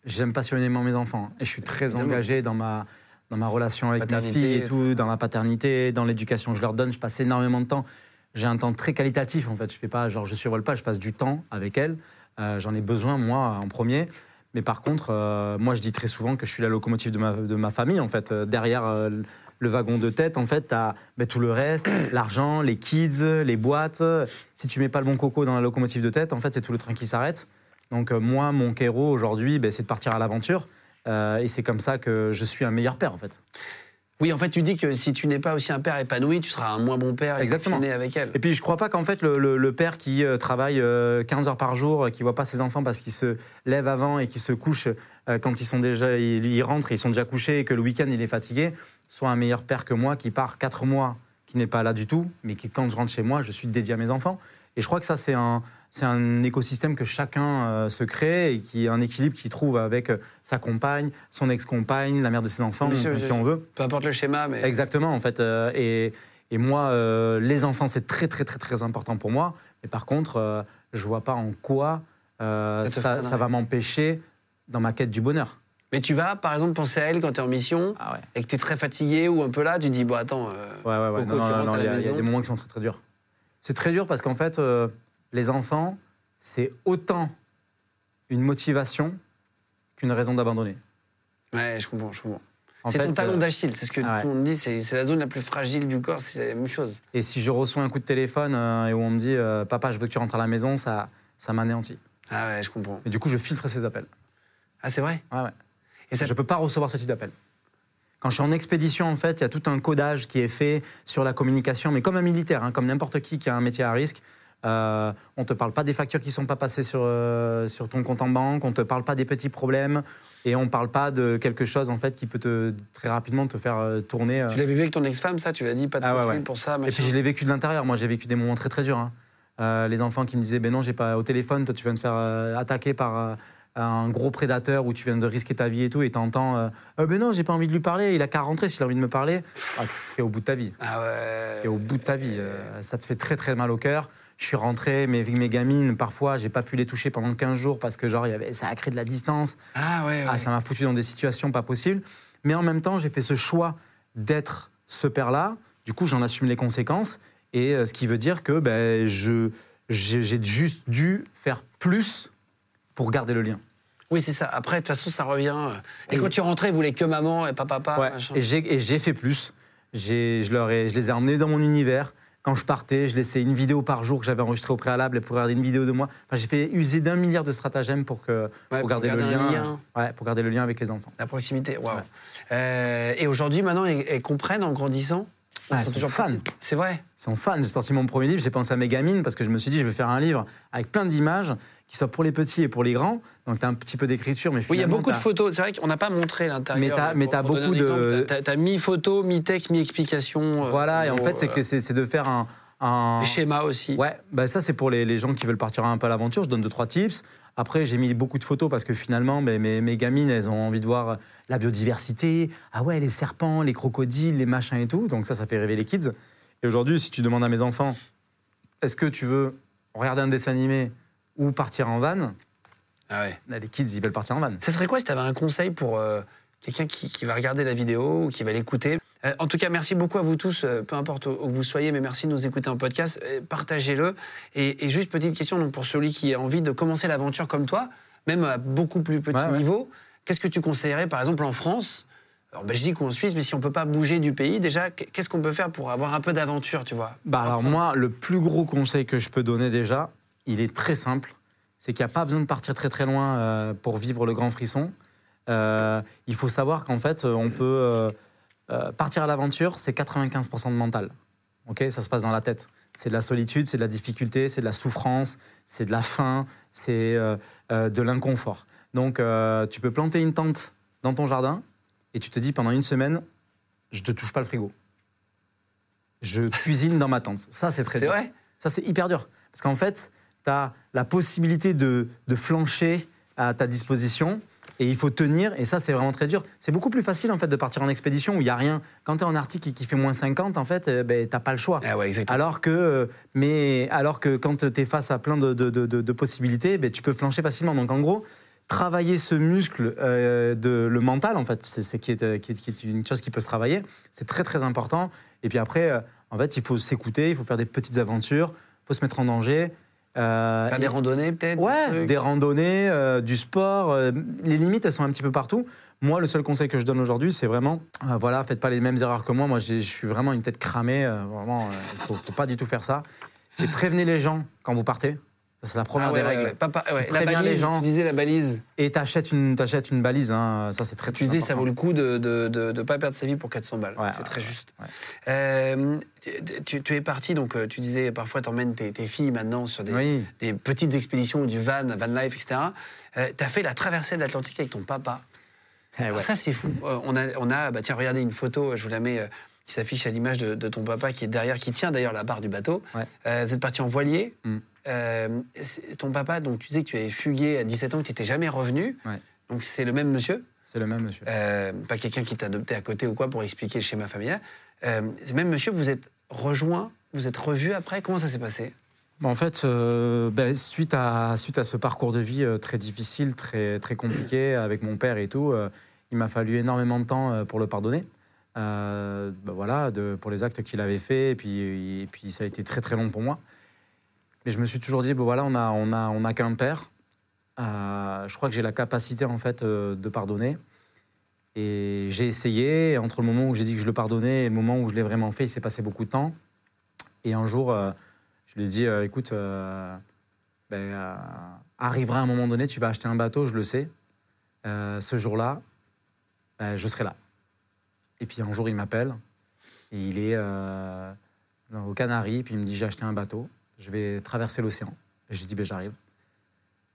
j'aime passionnément mes enfants. Et je suis très Évidemment. engagé dans ma, dans ma relation avec Paternité, mes filles et tout, dans la paternité, dans l'éducation que je leur donne. Je passe énormément de temps. J'ai un temps très qualitatif, en fait. Je fais pas, genre, je survole pas, je passe du temps avec elles. Euh, J'en ai besoin, moi, en premier. Mais par contre, euh, moi, je dis très souvent que je suis la locomotive de ma, de ma famille, en fait. Derrière le wagon de tête, en fait, tu as tout le reste, l'argent, les kids, les boîtes. Si tu mets pas le bon coco dans la locomotive de tête, en fait, c'est tout le train qui s'arrête. Donc euh, moi, mon kéro aujourd'hui, ben, c'est de partir à l'aventure. Euh, et c'est comme ça que je suis un meilleur père, en fait. Oui, en fait, tu dis que si tu n'es pas aussi un père épanoui, tu seras un moins bon père et Exactement. confiné avec elle. Et puis je crois pas qu'en fait le, le- le père qui euh, travaille euh, 15 heures par jour, qui voit pas ses enfants parce qu'il se lève avant et qui se couche quand ils sont déjà, ils, ils rentrent, et ils sont déjà couchés et que le week-end il est fatigué, soit un meilleur père que moi qui part 4 mois, qui n'est pas là du tout, mais qui quand je rentre chez moi, je suis dédié à mes enfants. Et je crois que ça c'est un c'est un écosystème que chacun euh, se crée et qui est un équilibre qu'il trouve avec euh, sa compagne, son ex-compagne, la mère de ses enfants, qui on veut. Peu importe le schéma, mais. Exactement, en fait. euh, et, et moi, les enfants, c'est très, très, très, très important pour moi. Mais par contre, je vois pas en quoi Ça va m'empêcher dans ma quête du bonheur. Mais tu vas, par exemple, penser à elle quand tu es en mission Ah ouais. et que tu es très fatigué ou un peu là, tu dis, bon, attends. euh, Ouais, ouais, ouais. Coco, Non, tu non, rentres non, à la il y, a- il y a maison des moments qui sont très, très durs. C'est très dur parce qu'en fait, euh, les enfants, c'est autant une motivation qu'une raison d'abandonner. Ouais, je comprends, je comprends. En C'est ton talon euh, d'Achille, c'est ce que ah ouais. tout le monde dit, c'est c'est la zone la plus fragile du corps, c'est la même chose. Et si je reçois un coup de téléphone euh, et où on me dit euh, Papa, je veux que tu rentres à la maison, ça, ça m'anéantit. Ah ouais, je comprends. Et du coup, je filtre ces appels. Ah, c'est vrai? Ouais, ouais. Et ça- Je ne peux pas recevoir ce type d'appel. Quand je suis en expédition, en fait, il y a tout un codage qui est fait sur la communication, mais comme un militaire, hein, comme n'importe qui qui a un métier à risque. Euh, on ne te parle pas des factures qui ne sont pas passées sur, euh, sur ton compte en banque, on ne te parle pas des petits problèmes, et on ne parle pas de quelque chose en fait qui peut te, très rapidement te faire euh, tourner. Tu l'as vécu avec ton ex-femme, ça? Tu l'as dit, pas de Ah ouais, ouais. pour ça, Et machin. puis je l'ai vécu de l'intérieur. Moi, j'ai vécu des moments très très durs. hein. Les enfants qui me disaient, ben non, j'ai pas au téléphone. Toi, tu viens de te faire attaquer par un gros prédateur ou tu viens de risquer ta vie et tout. Et t'entends, euh, Euh, ben non, j'ai pas envie de lui parler. Il a qu'à rentrer s'il a envie de me parler. Ah, t'es au bout de ta vie. Ah ouais. T'es au bout de ta vie. Euh, ça te fait très très mal au cœur. Je suis rentré, mais avec mes gamines, parfois, j'ai pas pu les toucher pendant 15 jours parce que genre, il y avait, ça a créé de la distance. Ah ouais, ouais. Ah, ça m'a foutu dans des situations pas possibles. Mais en même temps, j'ai fait ce choix d'être ce père-là. Du coup, j'en assume les conséquences. Et euh, ce qui veut dire que ben, je, j'ai juste dû faire plus pour garder le lien. Oui, c'est ça. Après, de toute façon, ça revient. euh. Et quand tu rentrais, vous voulez que maman et pas papa, Ouais. Et j'ai fait plus. J'ai- Je, leur ai- je les ai emmenés dans mon univers. Quand je partais, je laissais une vidéo par jour que j'avais enregistrée au préalable pour regarder une vidéo de moi. Enfin, j'ai fait user d'un milliard de stratagèmes pour, que, Ouais, pour pour garder le garder lien, lien. Ouais, pour garder le lien avec les enfants. La proximité, waouh. Euh, et aujourd'hui, maintenant, elles, elles comprennent en grandissant Ah, sont toujours fans. C'est vrai. Ils sont fans. J'ai sorti mon premier livre, j'ai pensé à mes gamines parce que je me suis dit, je vais faire un livre avec plein d'images qui soient pour les petits et pour les grands. Donc, tu as un petit peu d'écriture, mais Oui, il y a beaucoup de photos. C'est vrai qu'on n'a pas montré l'intérieur. Mais pour donner beaucoup de-. T'as- T'as mi-photo, mi-texte, mi-explication. euh, Voilà, et en fait, c'est euh, que c'est de faire un. un- Les schémas aussi. Ouais, bah ça, c'est pour les, les gens qui veulent partir un peu à l'aventure. Je donne deux, trois tips. Après, j'ai mis beaucoup de photos parce que finalement, mes, mes, mes gamines, elles ont envie de voir la biodiversité. Ah ouais, les serpents, les crocodiles, les machins et tout. Donc ça, ça fait rêver les kids. Et aujourd'hui, si tu demandes à mes enfants, est-ce que tu veux regarder un dessin animé ou partir en van? Ah ouais. Les kids, ils veulent partir en van. Ça serait quoi si tu avais un conseil pour euh, quelqu'un qui, qui va regarder la vidéo ou qui va l'écouter Euh, En tout cas, merci beaucoup à vous tous, euh, peu importe où, vous soyez, mais merci de nous écouter en podcast. Euh, Partagez-le. Et, et juste petite question donc, pour celui qui a envie de commencer l'aventure comme toi, même à beaucoup plus petit Ouais, ouais. niveau, qu'est-ce que tu conseillerais, par exemple, en France? En Belgique ou en Suisse, mais si on peut pas bouger du pays, déjà, qu'est-ce qu'on peut faire pour avoir un peu d'aventure, tu vois? Bah alors moi, le plus gros conseil que je peux donner déjà, il est très simple. C'est qu'il n'y a pas besoin de partir très très loin pour vivre le grand frisson. Euh, il faut savoir qu'en fait, on peut euh, euh, partir à l'aventure, c'est 95% de mental. Ok, ça se passe dans la tête. C'est de la solitude, c'est de la difficulté, c'est de la souffrance, c'est de la faim, c'est euh, euh, de l'inconfort. Donc, euh, tu peux planter une tente dans ton jardin et tu te dis pendant une semaine, je te touche pas le frigo. Je cuisine dans ma tente. Ça, c'est très dur. vrai? Ça, c'est hyper dur. Parce qu'en fait, tu as la possibilité de, de flancher à ta disposition et il faut tenir. Et ça, c'est vraiment très dur. C'est beaucoup plus facile, en fait, de partir en expédition où il n'y a rien. Quand tu es en Arctique et qu'il fait moins 50, en fait, euh, ben, tu pas le choix. Ah ouais. Alors que, euh, mais, alors que quand tu es face à plein de, de- de- de- de possibilités, ben, tu peux flancher facilement. Donc en gros, travailler ce muscle euh, de le mental, en fait, c'est c'est qui, est, qui, est, qui est une chose qui peut se travailler. C'est très très important. Et puis après, euh, en fait, il faut s'écouter, il faut faire des petites aventures, il faut se mettre en danger. Euh, Faire et- des randonnées, peut-être Ouais, des randonnées, euh, du sport. euh, les limites, elles sont un petit peu partout. Moi, le seul conseil que je donne aujourd'hui, c'est vraiment, euh, voilà, faites pas les mêmes erreurs que moi. Moi, je suis vraiment une tête cramée. vraiment, il faut, faut pas du tout faire ça. C'est prévenez les gens quand vous partez. C'est la première Ah ouais, des ouais, règles. Papa- ouais, La préviens les balise, gens. tu disais la balise. Et t'achètes une, t'achètes une balise. hein. Ça, c'est très. Tu disais ça vaut le coup de ne de, de pas perdre sa vie pour 400 balles. C'est très juste. Euh, tu, tu es parti, donc euh, tu disais parfois tu emmènes tes, tes filles maintenant sur des, Oui. des petites expéditions du van, van life, etc. tu as fait la traversée de l'Atlantique avec ton papa. Eh Alors ça, c'est fou. Euh, on a, on a bah, tiens, regardez une photo, je vous la mets, euh, qui s'affiche à l'image de, de ton papa qui est derrière, qui tient d'ailleurs la barre du bateau. Ouais. Euh, vous êtes parti en voilier. Mm. Euh, ton papa, donc tu disais que tu avais fugué à 17 ans, que tu n'étais jamais revenu. Ouais. Donc c'est le même monsieur, C'est le même monsieur. euh, pas quelqu'un qui t'a adopté à côté ou quoi pour expliquer le schéma familial. Euh, c'est le même monsieur, vous êtes rejoint, vous êtes revu après. Comment ça s'est passé? Bon, en fait, euh, ben, suite, à, suite à ce parcours de vie euh, très difficile, très, très compliqué avec mon père et tout, euh, il m'a fallu énormément de temps pour le pardonner. Ben voilà, de, pour les actes qu'il avait faits, et puis, et puis ça a été très très long pour moi. Mais je me suis toujours dit, ben voilà, on a, qu'un père. Euh, je crois que j'ai la capacité en fait euh, de pardonner. Et j'ai essayé. entre le moment où j'ai dit que je le pardonnais et le moment où je l'ai vraiment fait, il s'est passé beaucoup de temps. Et un jour, euh, je lui ai dit, écoute, ben, arrivera un moment donné, tu vas acheter un bateau, je le sais. Ce jour-là, ben, je serai là. Et puis un jour, il m'appelle. Et il est aux Canaries. Puis il me dit, j'ai acheté un bateau. Je vais traverser l'océan. Et je lui dis, ben, j'arrive.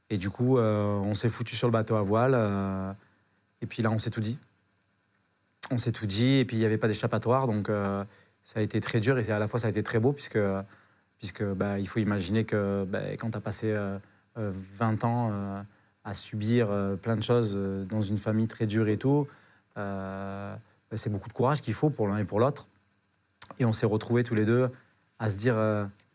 Et du coup, euh, on s'est foutu sur le bateau à voile. euh, et puis là, on s'est tout dit. On s'est tout dit. Et puis il n'y avait pas d'échappatoire. Donc euh, ça a été très dur. Et à la fois, ça a été très beau, puisque puisque bah, il faut imaginer que bah, quand tu as passé euh, euh, 20 ans à subir plein de choses dans une famille très dure et tout, bah, c'est beaucoup de courage qu'il faut pour l'un et pour l'autre. Et on s'est retrouvés tous les deux à se dire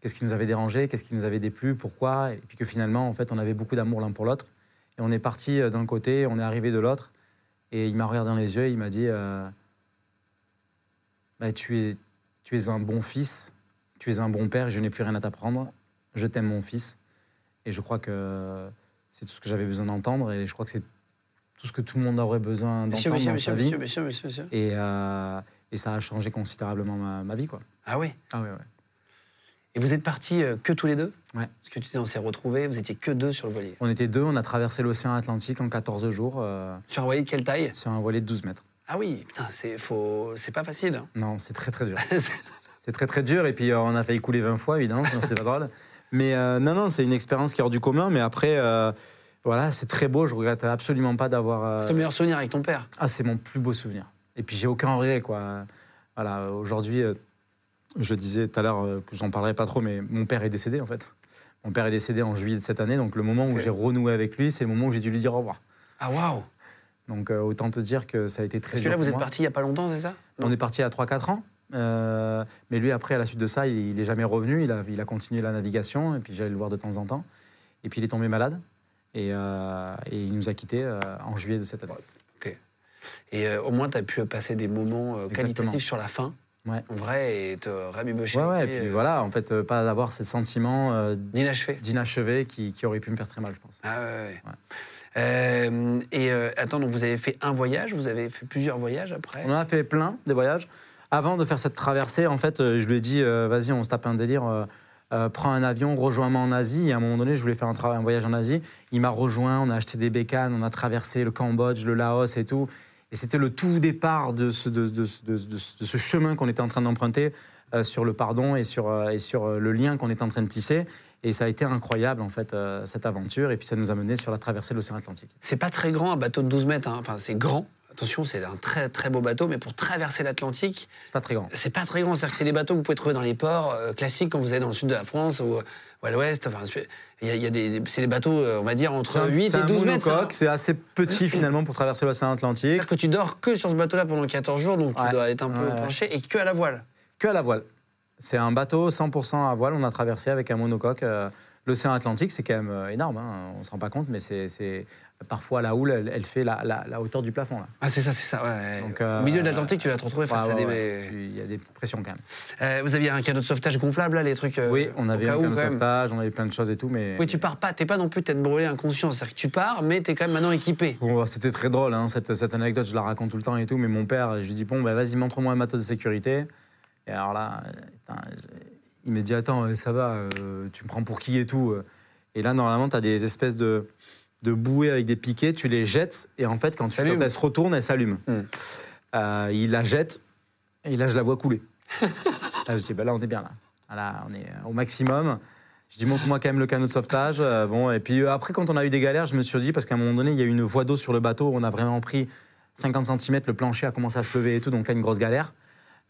qu'est-ce qui nous avait dérangé, qu'est-ce qui nous avait déplu, pourquoi, et puis que finalement, en fait, on avait beaucoup d'amour l'un pour l'autre. Et on est parti euh, d'un côté, on est arrivé de l'autre, et il m'a regardé dans les yeux, et il m'a dit euh, Bah, tu, es, tu es un bon fils, tu es un bon père, je n'ai plus rien à t'apprendre. Je t'aime, mon fils. Et je crois que c'est tout ce que j'avais besoin d'entendre. Et je crois que c'est tout ce que tout le monde aurait besoin d'entendre dans monsieur, sa vie. monsieur, monsieur, monsieur, monsieur. Et, euh, et ça a changé considérablement ma, ma vie. Quoi. Ah oui? Ah ouais, ouais. Et vous êtes partis euh, que tous les deux Ouais. Parce que tu disais, on s'est retrouvés, vous étiez que deux sur le voilier. On était deux, on a traversé l'océan Atlantique en 14 jours euh, Sur un voilier de quelle taille sur un voilier de 12 mètres. Ah oui, putain, c'est faut... pas facile. hein. Non, c'est très très dur. c'est très très dur. Et puis euh, on a failli couler 20 fois, évidemment, sinon c'est pas drôle. Mais euh, non, non, c'est une expérience qui est hors du commun. Mais après, voilà, c'est très beau. Je regrette absolument pas d'avoir. c'est ton meilleur souvenir avec ton père. Ah, c'est mon plus beau souvenir. Et puis j'ai aucun regret, quoi. Voilà, aujourd'hui, je le disais tout à l'heure euh, que j'en parlerai pas trop, mais mon père est décédé en fait. Mon père est décédé en juillet de cette année, donc le moment où j'ai renoué avec lui, c'est le moment où j'ai dû lui dire au revoir. Ah waouh Donc euh, autant te dire que ça a été très Parce que là, vous êtes moi. partis il y a pas longtemps, c'est ça? On est parti à 3-4 ans. euh, mais lui, après, à la suite de ça, il n'est jamais revenu. Il a, il a continué la navigation, et puis j'allais le voir de temps en temps. Et puis il est tombé malade, et, euh, et il nous a quittés euh, en juillet de cette année. Et euh, au moins, tu as pu passer des moments euh, Exactement. qualitatifs sur la fin, Ouais. vrai, et te rabibocher. Ouais, ouais, et puis euh, voilà, en fait, euh, pas avoir ce sentiment euh, D'inachevé. d'inachevé qui, qui aurait pu me faire très mal, je pense. Ah ouais. Euh, et euh, attends, donc vous avez fait un voyage, vous avez fait plusieurs voyages après? On en a fait plein de voyages. Avant de faire cette traversée, en fait, je lui ai dit, vas-y, on se tape un délire, euh, prends un avion, rejoins-moi en Asie. Et à un moment donné, je voulais faire un, un voyage en Asie. Il m'a rejoint, on a acheté des bécanes, on a traversé le Cambodge, le Laos et tout. Et c'était le tout départ de ce, chemin qu'on était en train d'emprunter euh, sur le pardon et sur, euh, euh, le lien qu'on était en train de tisser. Et ça a été incroyable, en fait, cette aventure. Et puis ça nous a mené sur la traversée de l'océan Atlantique. C'est pas très grand, un bateau de 12 mètres. hein. Enfin, c'est grand. Attention, c'est un très très beau bateau, mais pour traverser l'Atlantique, C'est pas très grand. c'est pas très grand. C'est-à-dire que c'est des bateaux que vous pouvez trouver dans les ports euh, classiques quand vous allez dans le sud de la France ou, ou à l'ouest. Enfin, il y a, il y a des, c'est des bateaux, euh, on va dire, entre un- 8 c'est et un 12 mètres. C'est assez petit finalement pour traverser l'océan Atlantique. C'est-à-dire que tu dors que sur ce bateau-là pendant 14 jours, donc tu dois être un peu Ouais, penché, et que à la voile. que à la voile. C'est un bateau 100% à voile. On a traversé avec un monocoque. euh, L'océan Atlantique, c'est quand même euh, énorme. hein. On ne se rend pas compte, mais c'est parfois la houle, elle, elle fait la, la- la hauteur du plafond. Là. Ah, c'est ça, c'est ça. ouais. Donc, euh, Au milieu de l'Atlantique, tu vas te retrouver face Ouais, à ouais, des. Il y a des petites pressions quand même. Euh, vous aviez un canot de sauvetage gonflable, là, les trucs. euh, oui, on avait un canot de sauvetage, on avait plein de choses et tout, mais Oui, tu pars pas, t'es pas non plus tête brûlée inconscient. C'est-à-dire que tu pars, mais t'es quand même maintenant équipé. Bon, bah, c'était très drôle, hein, cette, cette anecdote, je la raconte tout le temps et tout, mais mon père, je lui dis, bon, bah, vas-y, montre-moi un matos de sécurité. Et alors là, putain, il me dit, attends, ça va, tu me prends pour qui et tout. Et là, normalement, tu as des espèces de, de bouées avec des piquets, tu les jettes, et en fait, quand, tu, quand elle se retourne, elle s'allume. Hmm. Euh, il la jette, et là, je la vois couler. là, je dis, bah, là, on est bien là. Là, on est euh, au maximum. Je dis, montre-moi quand même le canot de sauvetage. Euh, bon, et puis après, quand on a eu des galères, je me suis dit, parce qu'à un moment donné, il y a eu une voie d'eau sur le bateau, on a vraiment pris 50 cm, le plancher a commencé à se lever et tout, donc là, une grosse galère.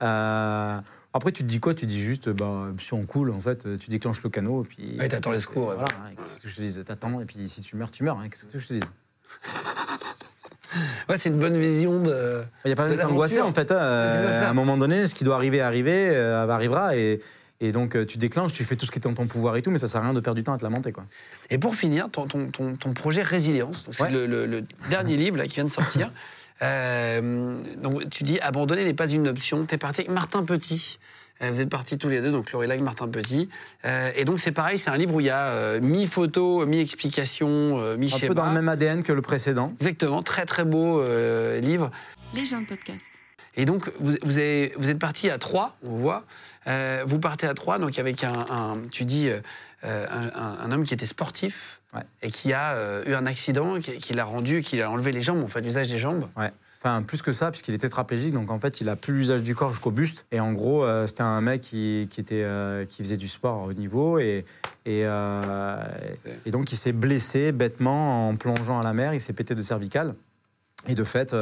Euh, après, tu te dis quoi? Tu dis juste, bah, si on coule, en fait, tu déclenches le canot, et puis. Ouais, t'attends les secours. Voilà, hein, qu'est-ce que je te dise? T'attends, et puis si tu meurs, tu meurs. hein, Qu'est-ce que je te dise? Ouais, c'est une bonne vision de. Il n'y a pas besoin en fait. hein. C'est ça, ça. À un moment donné, ce qui doit arriver, arriver, euh, arrivera. Et, et donc, euh, tu déclenches, tu fais tout ce qui est en ton pouvoir et tout, mais ça sert à rien de perdre du temps à te lamenter, quoi. Et pour finir, ton, ton, ton, ton projet Résilience, c'est Ouais. le, le- le dernier livre là, qui vient de sortir. Euh, donc tu dis abandonner n'est pas une option. T'es parti avec Martin Petit. Euh, vous êtes partis tous les deux, donc Lorelai, Martin Petit. Euh, et donc c'est pareil, c'est un livre où il y a euh, mi-photo, mi-explication, euh, Un mi-schéma. peu dans le même ADN que le précédent. Exactement, très très beau euh, livre. Les gens de podcast. Et donc, vous, vous, avez- vous êtes parti à trois, on voit. Euh, vous partez à trois, donc avec un, un- tu dis, euh, un, un- un homme qui était sportif Ouais. et qui a euh, eu un accident, qui, qui l'a rendu, qui a enlevé les jambes, en fait, l'usage des jambes. Ouais. Enfin, plus que ça, puisqu'il est tétraplégique, donc en fait, il a plus l'usage du corps jusqu'au buste. Et en gros, euh, c'était un mec qui, qui était, euh, qui faisait du sport au niveau. Et, et, et donc, il s'est blessé bêtement en plongeant à la mer. Il s'est pété de cervical. Et de fait,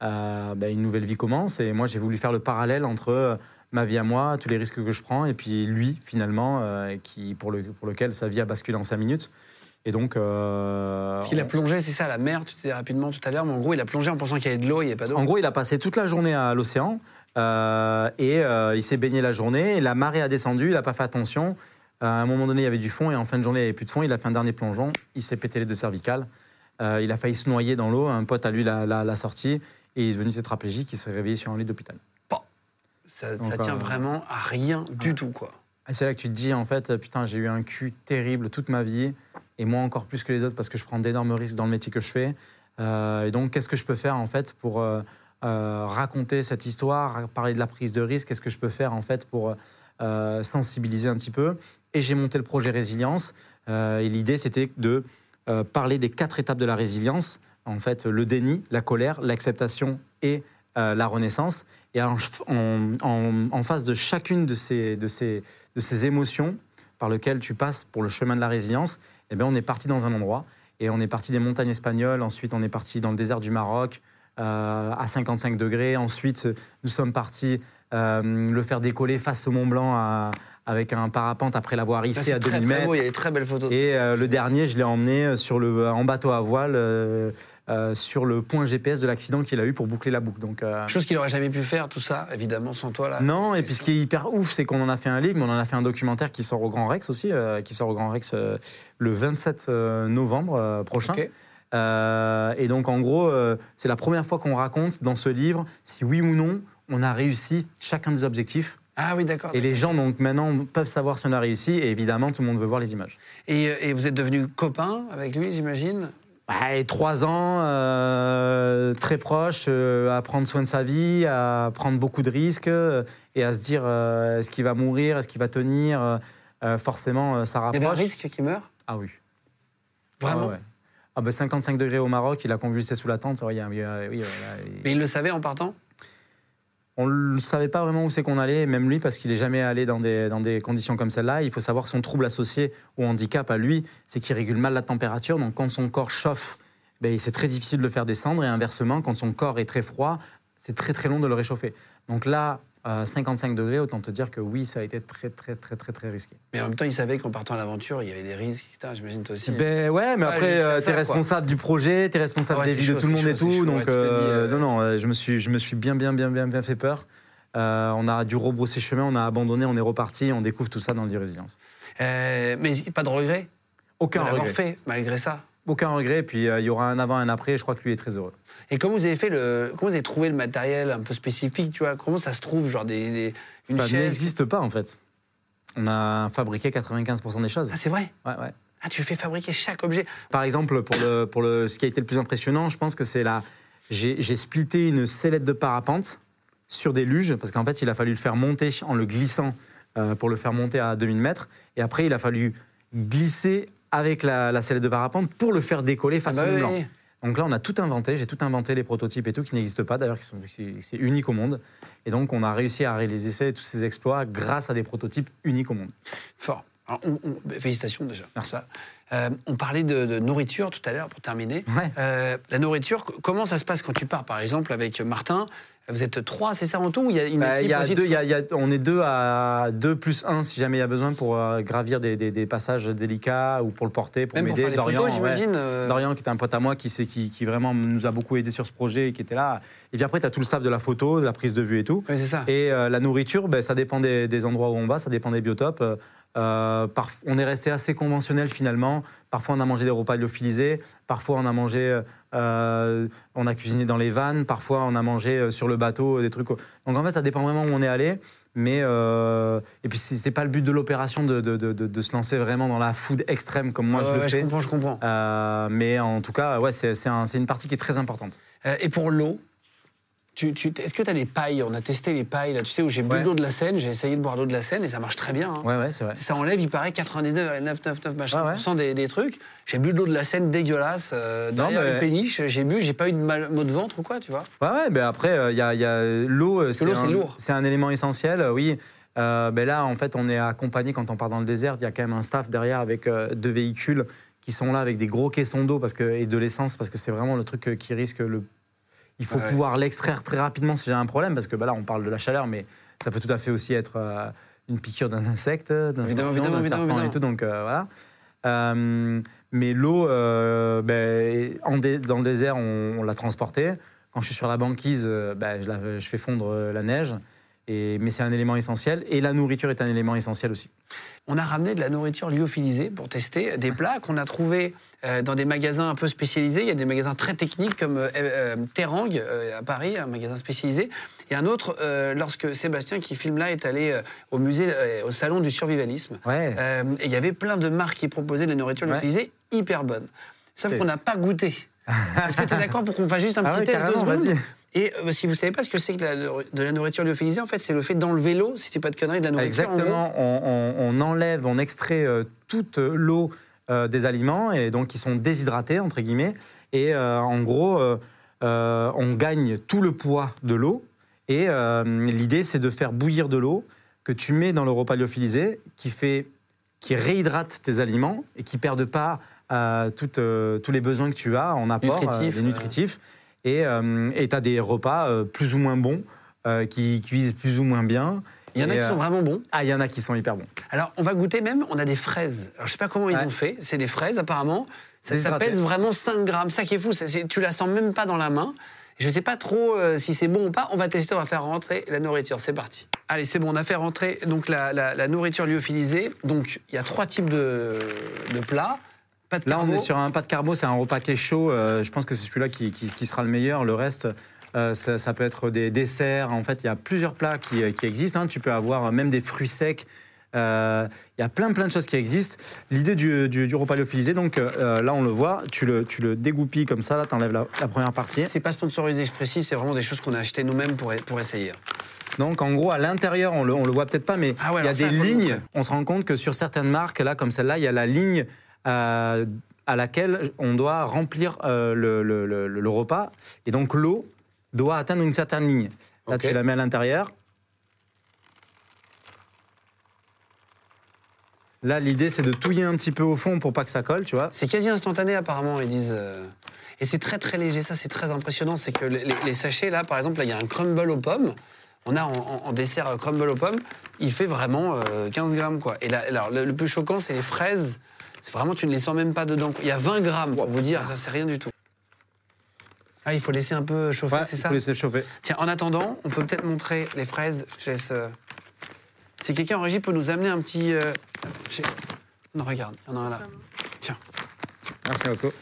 ben, une nouvelle vie commence. Et moi, j'ai voulu faire le parallèle entre ma vie à moi, tous les risques que je prends, et puis lui, finalement, euh, qui, pour, le, pour lequel sa vie a basculé en cinq minutes. Et donc. euh, Parce qu'il a plongé, c'est ça, la mer, tu disais rapidement tout à l'heure, mais en gros, il a plongé en pensant qu'il y avait de l'eau, il n'y avait pas d'eau. En gros, il a passé toute la journée à l'océan euh, et euh, il s'est baigné la journée. Et la marée a descendu, il n'a pas fait attention. Euh, à un moment donné, il y avait du fond et en fin de journée, il n'y avait plus de fond. Il a fait un dernier plongeon, il s'est pété les deux cervicales. Il a failli se noyer dans l'eau. Un pote à lui l'a- sorti et il est devenu tétraplégique. Il s'est réveillé sur un lit d'hôpital. Ça, Donc, ça tient vraiment à rien du tout, quoi. Et c'est là que tu te dis, en fait, putain, j'ai eu un cul terrible toute ma vie, et moi encore plus que les autres parce que je prends d'énormes risques dans le métier que je fais. Euh, et donc, qu'est-ce que je peux faire, en fait, pour euh, euh, raconter cette histoire, parler de la prise de risque? Qu'est-ce que je peux faire, en fait, pour sensibiliser un petit peu? Et j'ai monté le projet Résilience, et l'idée, c'était de parler des quatre étapes de la résilience, en fait, le déni, la colère, l'acceptation et la renaissance. Et en face de chacune de ces, de, ces, de ces émotions par lesquelles tu passes pour le chemin de la résilience, eh bien, on est parti dans un endroit. Et on est parti des montagnes espagnoles, ensuite on est parti dans le désert du Maroc euh, à 55 degrés. Ensuite, nous sommes partis euh, le faire décoller face au Mont Blanc à- avec un parapente après l'avoir Ça, hissé à très, 2000 très mètres. beau, il y a des très belles photos. Et euh, le dernier, je l'ai emmené sur le, en bateau à voile euh, sur le point GPS de l'accident qu'il a eu pour boucler la boucle. Donc, euh, Chose qu'il n'aurait jamais pu faire, tout ça, évidemment, sans toi, là. non, et puis ce qui est hyper ouf, c'est qu'on en a fait un livre, mais on en a fait un documentaire qui sort au Grand Rex aussi, euh, qui sort au Grand Rex le 27 euh, novembre prochain. Et donc, en gros, c'est la première fois qu'on raconte dans ce livre si oui ou non on a réussi chacun des objectifs. Ah oui, d'accord. Et les gens, donc maintenant, peuvent savoir si on a réussi. Et évidemment, tout le monde veut voir les images. Et, et vous êtes devenu copain avec lui, j'imagine? Ouais, trois ans, euh, très proche, euh, à prendre soin de sa vie, à prendre beaucoup de risques euh, et à se dire est-ce qu'il va mourir, est-ce qu'il va tenir Forcément, ça Il y avait un rapproche. risque qui meurt Ah oui. Vraiment? Ah, ouais. Ah bah 55 degrés au Maroc, il a convulsé sous la tente. ouais, il y a- oui, il- Mais il le savait en partant? On ne savait pas vraiment où c'est qu'on allait, même lui, parce qu'il n'est jamais allé dans des, dans des conditions comme celle-là. Il faut savoir que son trouble associé au handicap à lui, c'est qu'il régule mal la température. Donc quand son corps chauffe, ben, c'est très difficile de le faire descendre. Et inversement, quand son corps est très froid, c'est très très long de le réchauffer. Donc là, à 55 degrés, autant te dire que oui, ça a été très très très très très risqué. Mais en même temps, il savait qu'en partant à l'aventure, il y avait des risques, etc. J'imagine toi aussi. Ben ouais, mais après, euh, t'es quoi. responsable du projet, t'es responsable Ah ouais, des vies de tout le monde et chaud, tout. chaud, donc, dis, euh, euh, non, non, je me suis, je me suis bien, bien, bien, bien, bien fait peur. On a dû rebrousser chemin, on a abandonné, on est reparti, on découvre tout ça dans le Lit Résilience. Euh, mais pas de regret Aucun de regret. fait, malgré ça. Aucun regret. Puis euh, il y aura un avant, un après. Je crois que lui est très heureux. Et comment vous avez fait le, comment vous avez trouvé le matériel un peu spécifique, tu vois? Comment ça se trouve, genre des, des- une ça n'existe pas en fait. On a fabriqué 95% des choses. Ah, c'est vrai? Ouais, ouais. Ah, tu fais fabriquer chaque objet. Par exemple, pour, le, pour le, ce qui a été le plus impressionnant, je pense que c'est la. J'ai j'ai splitté une sellette de parapente sur des luges, parce qu'en fait, il a fallu le faire monter en le glissant euh, pour le faire monter à 2000 mètres. Et après, il a fallu glisser avec la, la sellette de parapente pour le faire décoller face Ah bah au oui, mur. oui. Donc là, on a tout inventé. J'ai tout inventé, les prototypes et tout, qui n'existent pas d'ailleurs, qui sont- c'est unique au monde. Et donc, on a réussi à réaliser tous ces exploits grâce à des prototypes uniques au monde. Fort. Alors, on- on- bah, félicitations déjà. Merci. Euh, on parlait de, de nourriture tout à l'heure pour terminer. Ouais. Euh, la nourriture, comment ça se passe quand tu pars par exemple avec Martin Vous êtes trois, c'est ça en tout ou il y a une Bah, il équipe y a aussi deux, de- il y a- il y a- on est deux à deux plus un si jamais il y a besoin pour euh, gravir des, des- des passages délicats ou pour le porter, pour m'aider. photos, ouais. j'imagine. euh, Dorian, qui est un pote à moi, qui, sait- qui, qui vraiment nous a beaucoup aidé sur ce projet et qui était là. Et puis après, tu as tout le staff de la photo, de la prise de vue et tout. Oui, c'est ça. Et euh, la nourriture, ben, ça dépend des, des endroits où on va, ça dépend des biotopes. Euh, on est resté assez conventionnel finalement. Parfois, on a mangé des repas lyophilisés. Parfois, on a mangé, euh, on a cuisiné dans les vannes. Parfois, on a mangé euh, sur le bateau des trucs. Donc en fait, ça dépend vraiment où on est allé. Mais euh, et puis c'était pas le but de l'opération de, de- de- se lancer vraiment dans la food extrême comme moi Ouais, je le ouais, fais. comprends, je comprends. Euh, mais en tout cas, ouais, c'est un- une partie qui est très importante. Euh, et pour l'eau, tu, tu- est-ce que tu as les pailles? On a testé les pailles, là, tu sais, où j'ai bu Ouais. de l'eau de la Seine, j'ai essayé de boire de l'eau de la Seine et ça marche très bien. hein. Ouais, ouais, vrai. Ça enlève, il paraît, 99,999 machin, des, des trucs. J'ai bu de l'eau de la Seine dégueulasse, euh, Non, derrière mais- une péniche, j'ai bu, j'ai pas eu de mal, maux de ventre ou quoi, tu vois. Ouais, ouais, mais après, il y a, l'eau. euh, c'est un- lourd. C'est un élément essentiel, euh, oui. Euh, ben là, en fait, on est accompagné quand on part dans le désert. Il y a quand même un staff derrière avec euh, deux véhicules qui sont là avec des gros caissons d'eau parce que, et de l'essence parce que c'est vraiment le truc euh, qui risque le. Il faut Ouais. pouvoir l'extraire très rapidement si j'ai un problème parce que ben là, on parle de la chaleur, mais ça peut tout à fait aussi être euh, une piqûre d'un insecte, d'un scorpion, serpent et tout. Donc euh, voilà. Euh, mais l'eau, ben, dans le désert, on, on l'a transportée. Quand je suis sur la banquise, ben, je, la- je fais fondre la neige. Et, mais c'est un élément essentiel. Et la nourriture est un élément essentiel aussi. On a ramené de la nourriture lyophilisée pour tester des plats qu'on a trouvés euh, dans des magasins un peu spécialisés. Il y a des magasins très techniques comme euh, euh, Terang euh, à Paris, un magasin spécialisé. Et un autre, lorsque Sébastien qui filme là est allé au musée, au salon du survivalisme. Ouais. Et il y avait plein de marques qui proposaient de la nourriture Ouais. lyophilisée hyper bonne. Sauf qu'on n'a pas goûté. Est-ce que tu es d'accord pour qu'on fasse juste un Ah petit ouais, test de secondes. Et euh, si vous savez pas ce que c'est que la- de la nourriture lyophilisée, en fait, c'est le fait d'enlever l'eau, si c'est pas de conneries, de la nourriture. en. Exactement. On, on- on enlève, on extrait euh, toute l'eau euh, des aliments et donc ils sont déshydratés entre guillemets. Et en gros, on gagne tout le poids de l'eau. Et l'idée, c'est de faire bouillir de l'eau que tu mets dans le repas lyophilisé, qui fait, qui réhydrate tes aliments et qui perdent pas euh, euh, tous les besoins que tu as en apport, euh. nutritifs. Et tu as des repas euh, plus ou moins bons, euh, qui cuisent plus ou moins bien. Il y en a qui euh, sont vraiment bons. ah, il y en a qui sont hyper bons. Alors, on va goûter même, on a des fraises. Alors, je sais pas comment ils Ouais. ont fait. C'est des fraises, apparemment. Ça, pèse vraiment 5 grammes. Ça qui est fou, ça, tu la sens même pas dans la main. Je sais pas trop euh, si c'est bon ou pas. On va tester, on va faire rentrer la nourriture. C'est parti. Allez, c'est bon, on a fait rentrer donc la, la- la nourriture lyophilisée. Donc, il y a trois types de, de plats. Pas de Là, on est sur un pas de carbo, c'est un repas qui est chaud. euh, je pense que c'est celui-là qui, qui- qui sera le meilleur. Le reste, euh, ça, ça peut être des desserts. En fait, il y a plusieurs plats qui, qui existent. hein. Tu peux avoir même des fruits secs. Euh, Il y a plein plein de choses qui existent. L'idée du, du, du repas lyophilisé, donc euh, là on le voit, tu le, tu le dégoupilles comme ça, là tu enlèves la, la première partie. C'est pas sponsorisé, je précise, c'est vraiment des choses qu'on a achetées nous-mêmes pour, pour essayer. Donc en gros à l'intérieur, on le, on le voit peut-être pas, mais Ah ouais, il y a des lignes. On se rend compte que sur certaines marques, là comme celle-là, il y a la ligne euh, à laquelle on doit remplir euh, le, le- le- le repas. Et donc l'eau doit atteindre une certaine ligne. Là tu la mets à l'intérieur. Là, l'idée, c'est de touiller un petit peu au fond pour pas que ça colle, tu vois. C'est quasi instantané apparemment, ils disent. euh, Et c'est très très léger, ça c'est très impressionnant. C'est que les, sachets là, par exemple, il y a un crumble aux pommes. On a en, dessert euh, crumble aux pommes, il fait vraiment euh, 15 grammes quoi. Et là, alors le, le plus choquant, c'est les fraises. C'est vraiment, tu ne les sens même pas dedans. Il y a 20 grammes, pour vous dire, ça c'est rien du tout. Ah, il faut laisser un peu chauffer, Ouais, c'est il ça faut laisser chauffer. Tiens, en attendant, on peut peut-être montrer les fraises. Je te laisse. euh, Si quelqu'un en régie peut nous amener un petit. euh, Non, regarde, il y en a un là. Tiens. Merci Otto.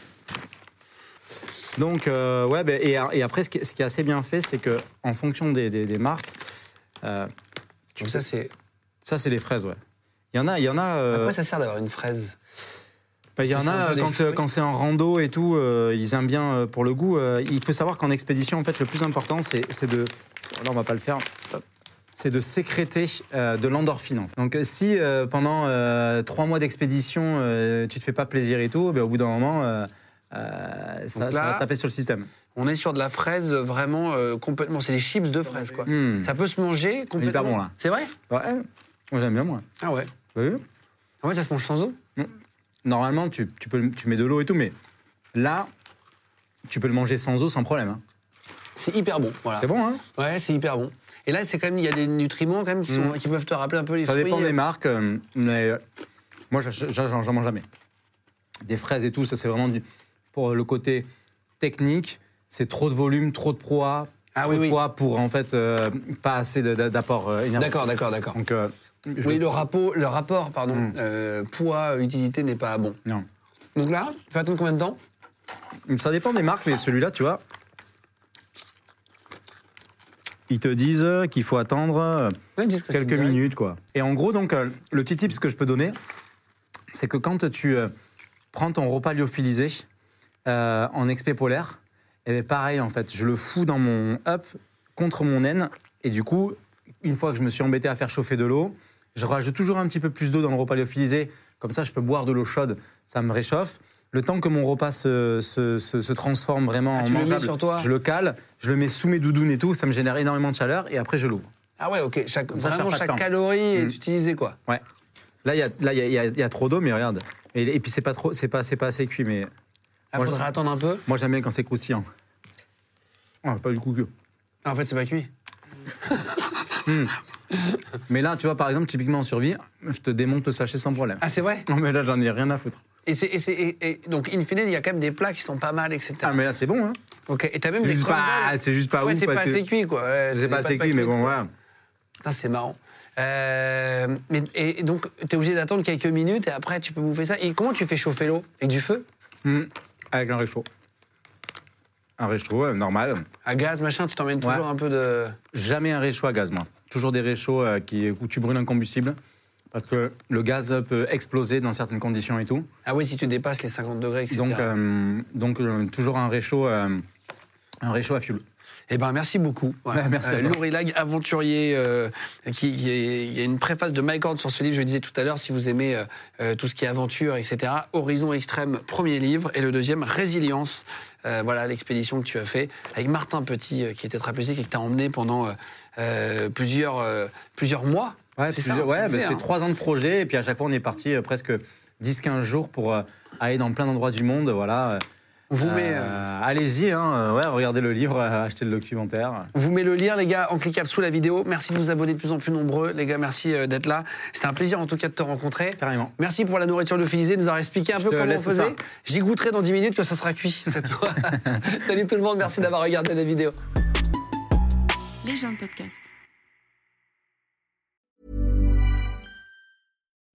Donc, euh, ouais, ben, et, et après, ce qui, ce qui est assez bien fait, c'est que en fonction des, des- des marques, Donc ça, c'est. ça, c'est les fraises, ouais. Il y en a, il y en a. À quoi ça sert d'avoir une fraise? bah, il y en c'est a quand, euh, fruits quand c'est en rando et tout, euh, ils aiment bien euh, pour le goût. euh, il faut savoir qu'en expédition, en fait, le plus important, c'est c'est de. Là, on va pas le faire. C'est de sécréter euh, de l'endorphine. en fait. Donc, euh, si euh, pendant euh, trois mois d'expédition, euh, tu te fais pas plaisir et tout, ben, au bout d'un moment, euh, euh, ça, va taper sur le système. On est sur de la fraise vraiment euh, complètement. C'est des chips de fraises, quoi. Hmm. Ça peut se manger complètement. Hyper bon, là. C'est vrai? Ouais, moi j'aime bien, moi. Ah ouais. Vu? En fait, ça se mange sans eau Normalement, tu, tu peux, tu mets de l'eau et tout, mais là, tu peux le manger sans eau sans problème. hein. C'est hyper bon. Voilà. C'est bon, hein Ouais, c'est hyper bon. Et là, c'est quand même, il y a des nutriments quand même qui, sont, Mm. qui peuvent te rappeler un peu les Ça fruits. dépend euh. des marques, euh, mais euh, moi, j'en- j'en j'en mange jamais. Des fraises et tout, ça c'est vraiment du, pour le côté technique. C'est trop de volume, trop de poids, Ah trop oui, de oui. poids pour en fait euh, pas assez de- de- d'apport euh, énergétique. D'accord, d'accord, d'accord. Donc, euh, je- Oui, le, rapport, le rapport pardon, Mm. euh, poids-utilité n'est pas bon. non. Donc là, tu vas attendre combien de temps? Ça dépend des marques, mais celui-là, tu vois, ils te disent qu'il faut attendre Ouais, que quelques minutes, quoi. Et en gros, donc, euh, le petit tips que je peux donner, c'est que quand tu euh, prends ton repas lyophilisé euh, en expé polaire, et bien pareil, en fait, je le fous dans mon up contre mon N, et du coup, une fois que je me suis embêté à faire chauffer de l'eau, je rajoute toujours un petit peu plus d'eau dans le repas lyophilisé, comme ça je peux boire de l'eau chaude, ça me réchauffe. Le temps que mon repas se, se- se- se transforme vraiment Ah, en mangeable, sur toi je le cale, je le mets sous mes doudounes et tout, ça me génère énormément de chaleur, et après je l'ouvre. Ah ouais, ok. Chaque, ça, vraiment, chaque calorie est Mm. utilisée, quoi. Ouais. Là, il y y y y a trop d'eau, mais regarde. Et, et puis, c'est pas, trop, c'est, pas, c'est pas assez cuit, mais Il Moi, faudra je- attendre un peu. moi, j'aime bien quand c'est croustillant. Ah, pas du coup que. Ah, en fait, c'est pas cuit. Mais là, tu vois, par exemple, typiquement en survie, je te démonte le sachet sans problème. Ah, c'est vrai Non, mais là, j'en ai rien à foutre. et, c'est, et, c'est- et- et donc, in fine, il y a quand même des plats qui sont pas mal, etc. Ah, mais là, c'est bon, hein. Ok, et t'as même C'est des juste, pas, c'est juste pas ouais, ouf. c'est pas assez cuit, quoi. Ouais, C'est pas assez cuit, mais bon, voilà. Putain, c'est marrant. Euh, mais, et, donc, t'es obligé d'attendre quelques minutes et après, tu peux bouffer ça. Et comment tu fais chauffer l'eau? Avec du feu? Hum, Avec un réchaud. Un réchaud, euh, normal. À gaz, machin, tu t'emmènes Ouais. toujours un peu de. Jamais un réchaud à gaz, moi. Toujours des réchauds euh, qui, où tu brûles un combustible. Parce que le gaz peut exploser dans certaines conditions et tout. Ah oui, si tu dépasses les 50 degrés, etc. Donc, euh, donc euh, toujours un réchaud, un réchaud à fioul. Eh ben, merci beaucoup. Voilà. Merci à toi. Laurie Lag, aventurier, euh, qui, qui est- il y a une préface de Mike Horn sur ce livre, je le disais tout à l'heure, si vous aimez euh, euh, tout ce qui est aventure, etc. Horizon Extrême, premier livre, et le deuxième, Résilience. Euh, voilà l'expédition que tu as fait avec Martin Petit, euh, qui était trapéziste et qui t'a emmené pendant euh, euh, plusieurs, euh, plusieurs mois. Ouais, c'est ouais, tu bah, hein. trois ans de projet. Et puis à chaque fois, on est parti euh, presque 10-15 jours pour euh, aller dans plein d'endroits du monde. Voilà. On vous, Euh, met, euh, Allez-y, hein, euh, ouais, regardez le livre, euh, achetez le documentaire. on vous met le lien, les gars, en cliquable sous la vidéo. Merci de vous abonner de plus en plus nombreux. Les gars, merci euh, d'être là. C'était un plaisir, en tout cas, de te rencontrer. Carrément. Merci pour la nourriture lyophilisée, de nous avoir expliqué un peu comment on faisait. J'y goûterai dans 10 minutes que ça sera cuit cette fois. Salut tout le monde, merci d'avoir regardé la vidéo. Les gens de podcast.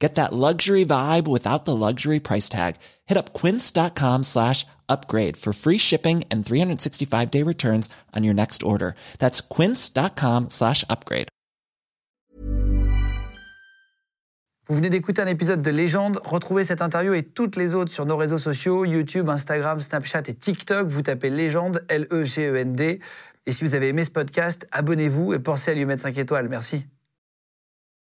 Get that luxury vibe without the luxury price tag. Hit up quince.com slash upgrade for free shipping and 365 day returns on your next order. That's quince.com slash upgrade. Vous venez d'écouter un épisode de Légende. Retrouvez cette interview et toutes les autres sur nos réseaux sociaux, YouTube, Instagram, Snapchat et TikTok. Vous tapez Légende, L-E-G-E-N-D. Et si vous avez aimé ce podcast, abonnez-vous et pensez à lui mettre 5 étoiles. Merci.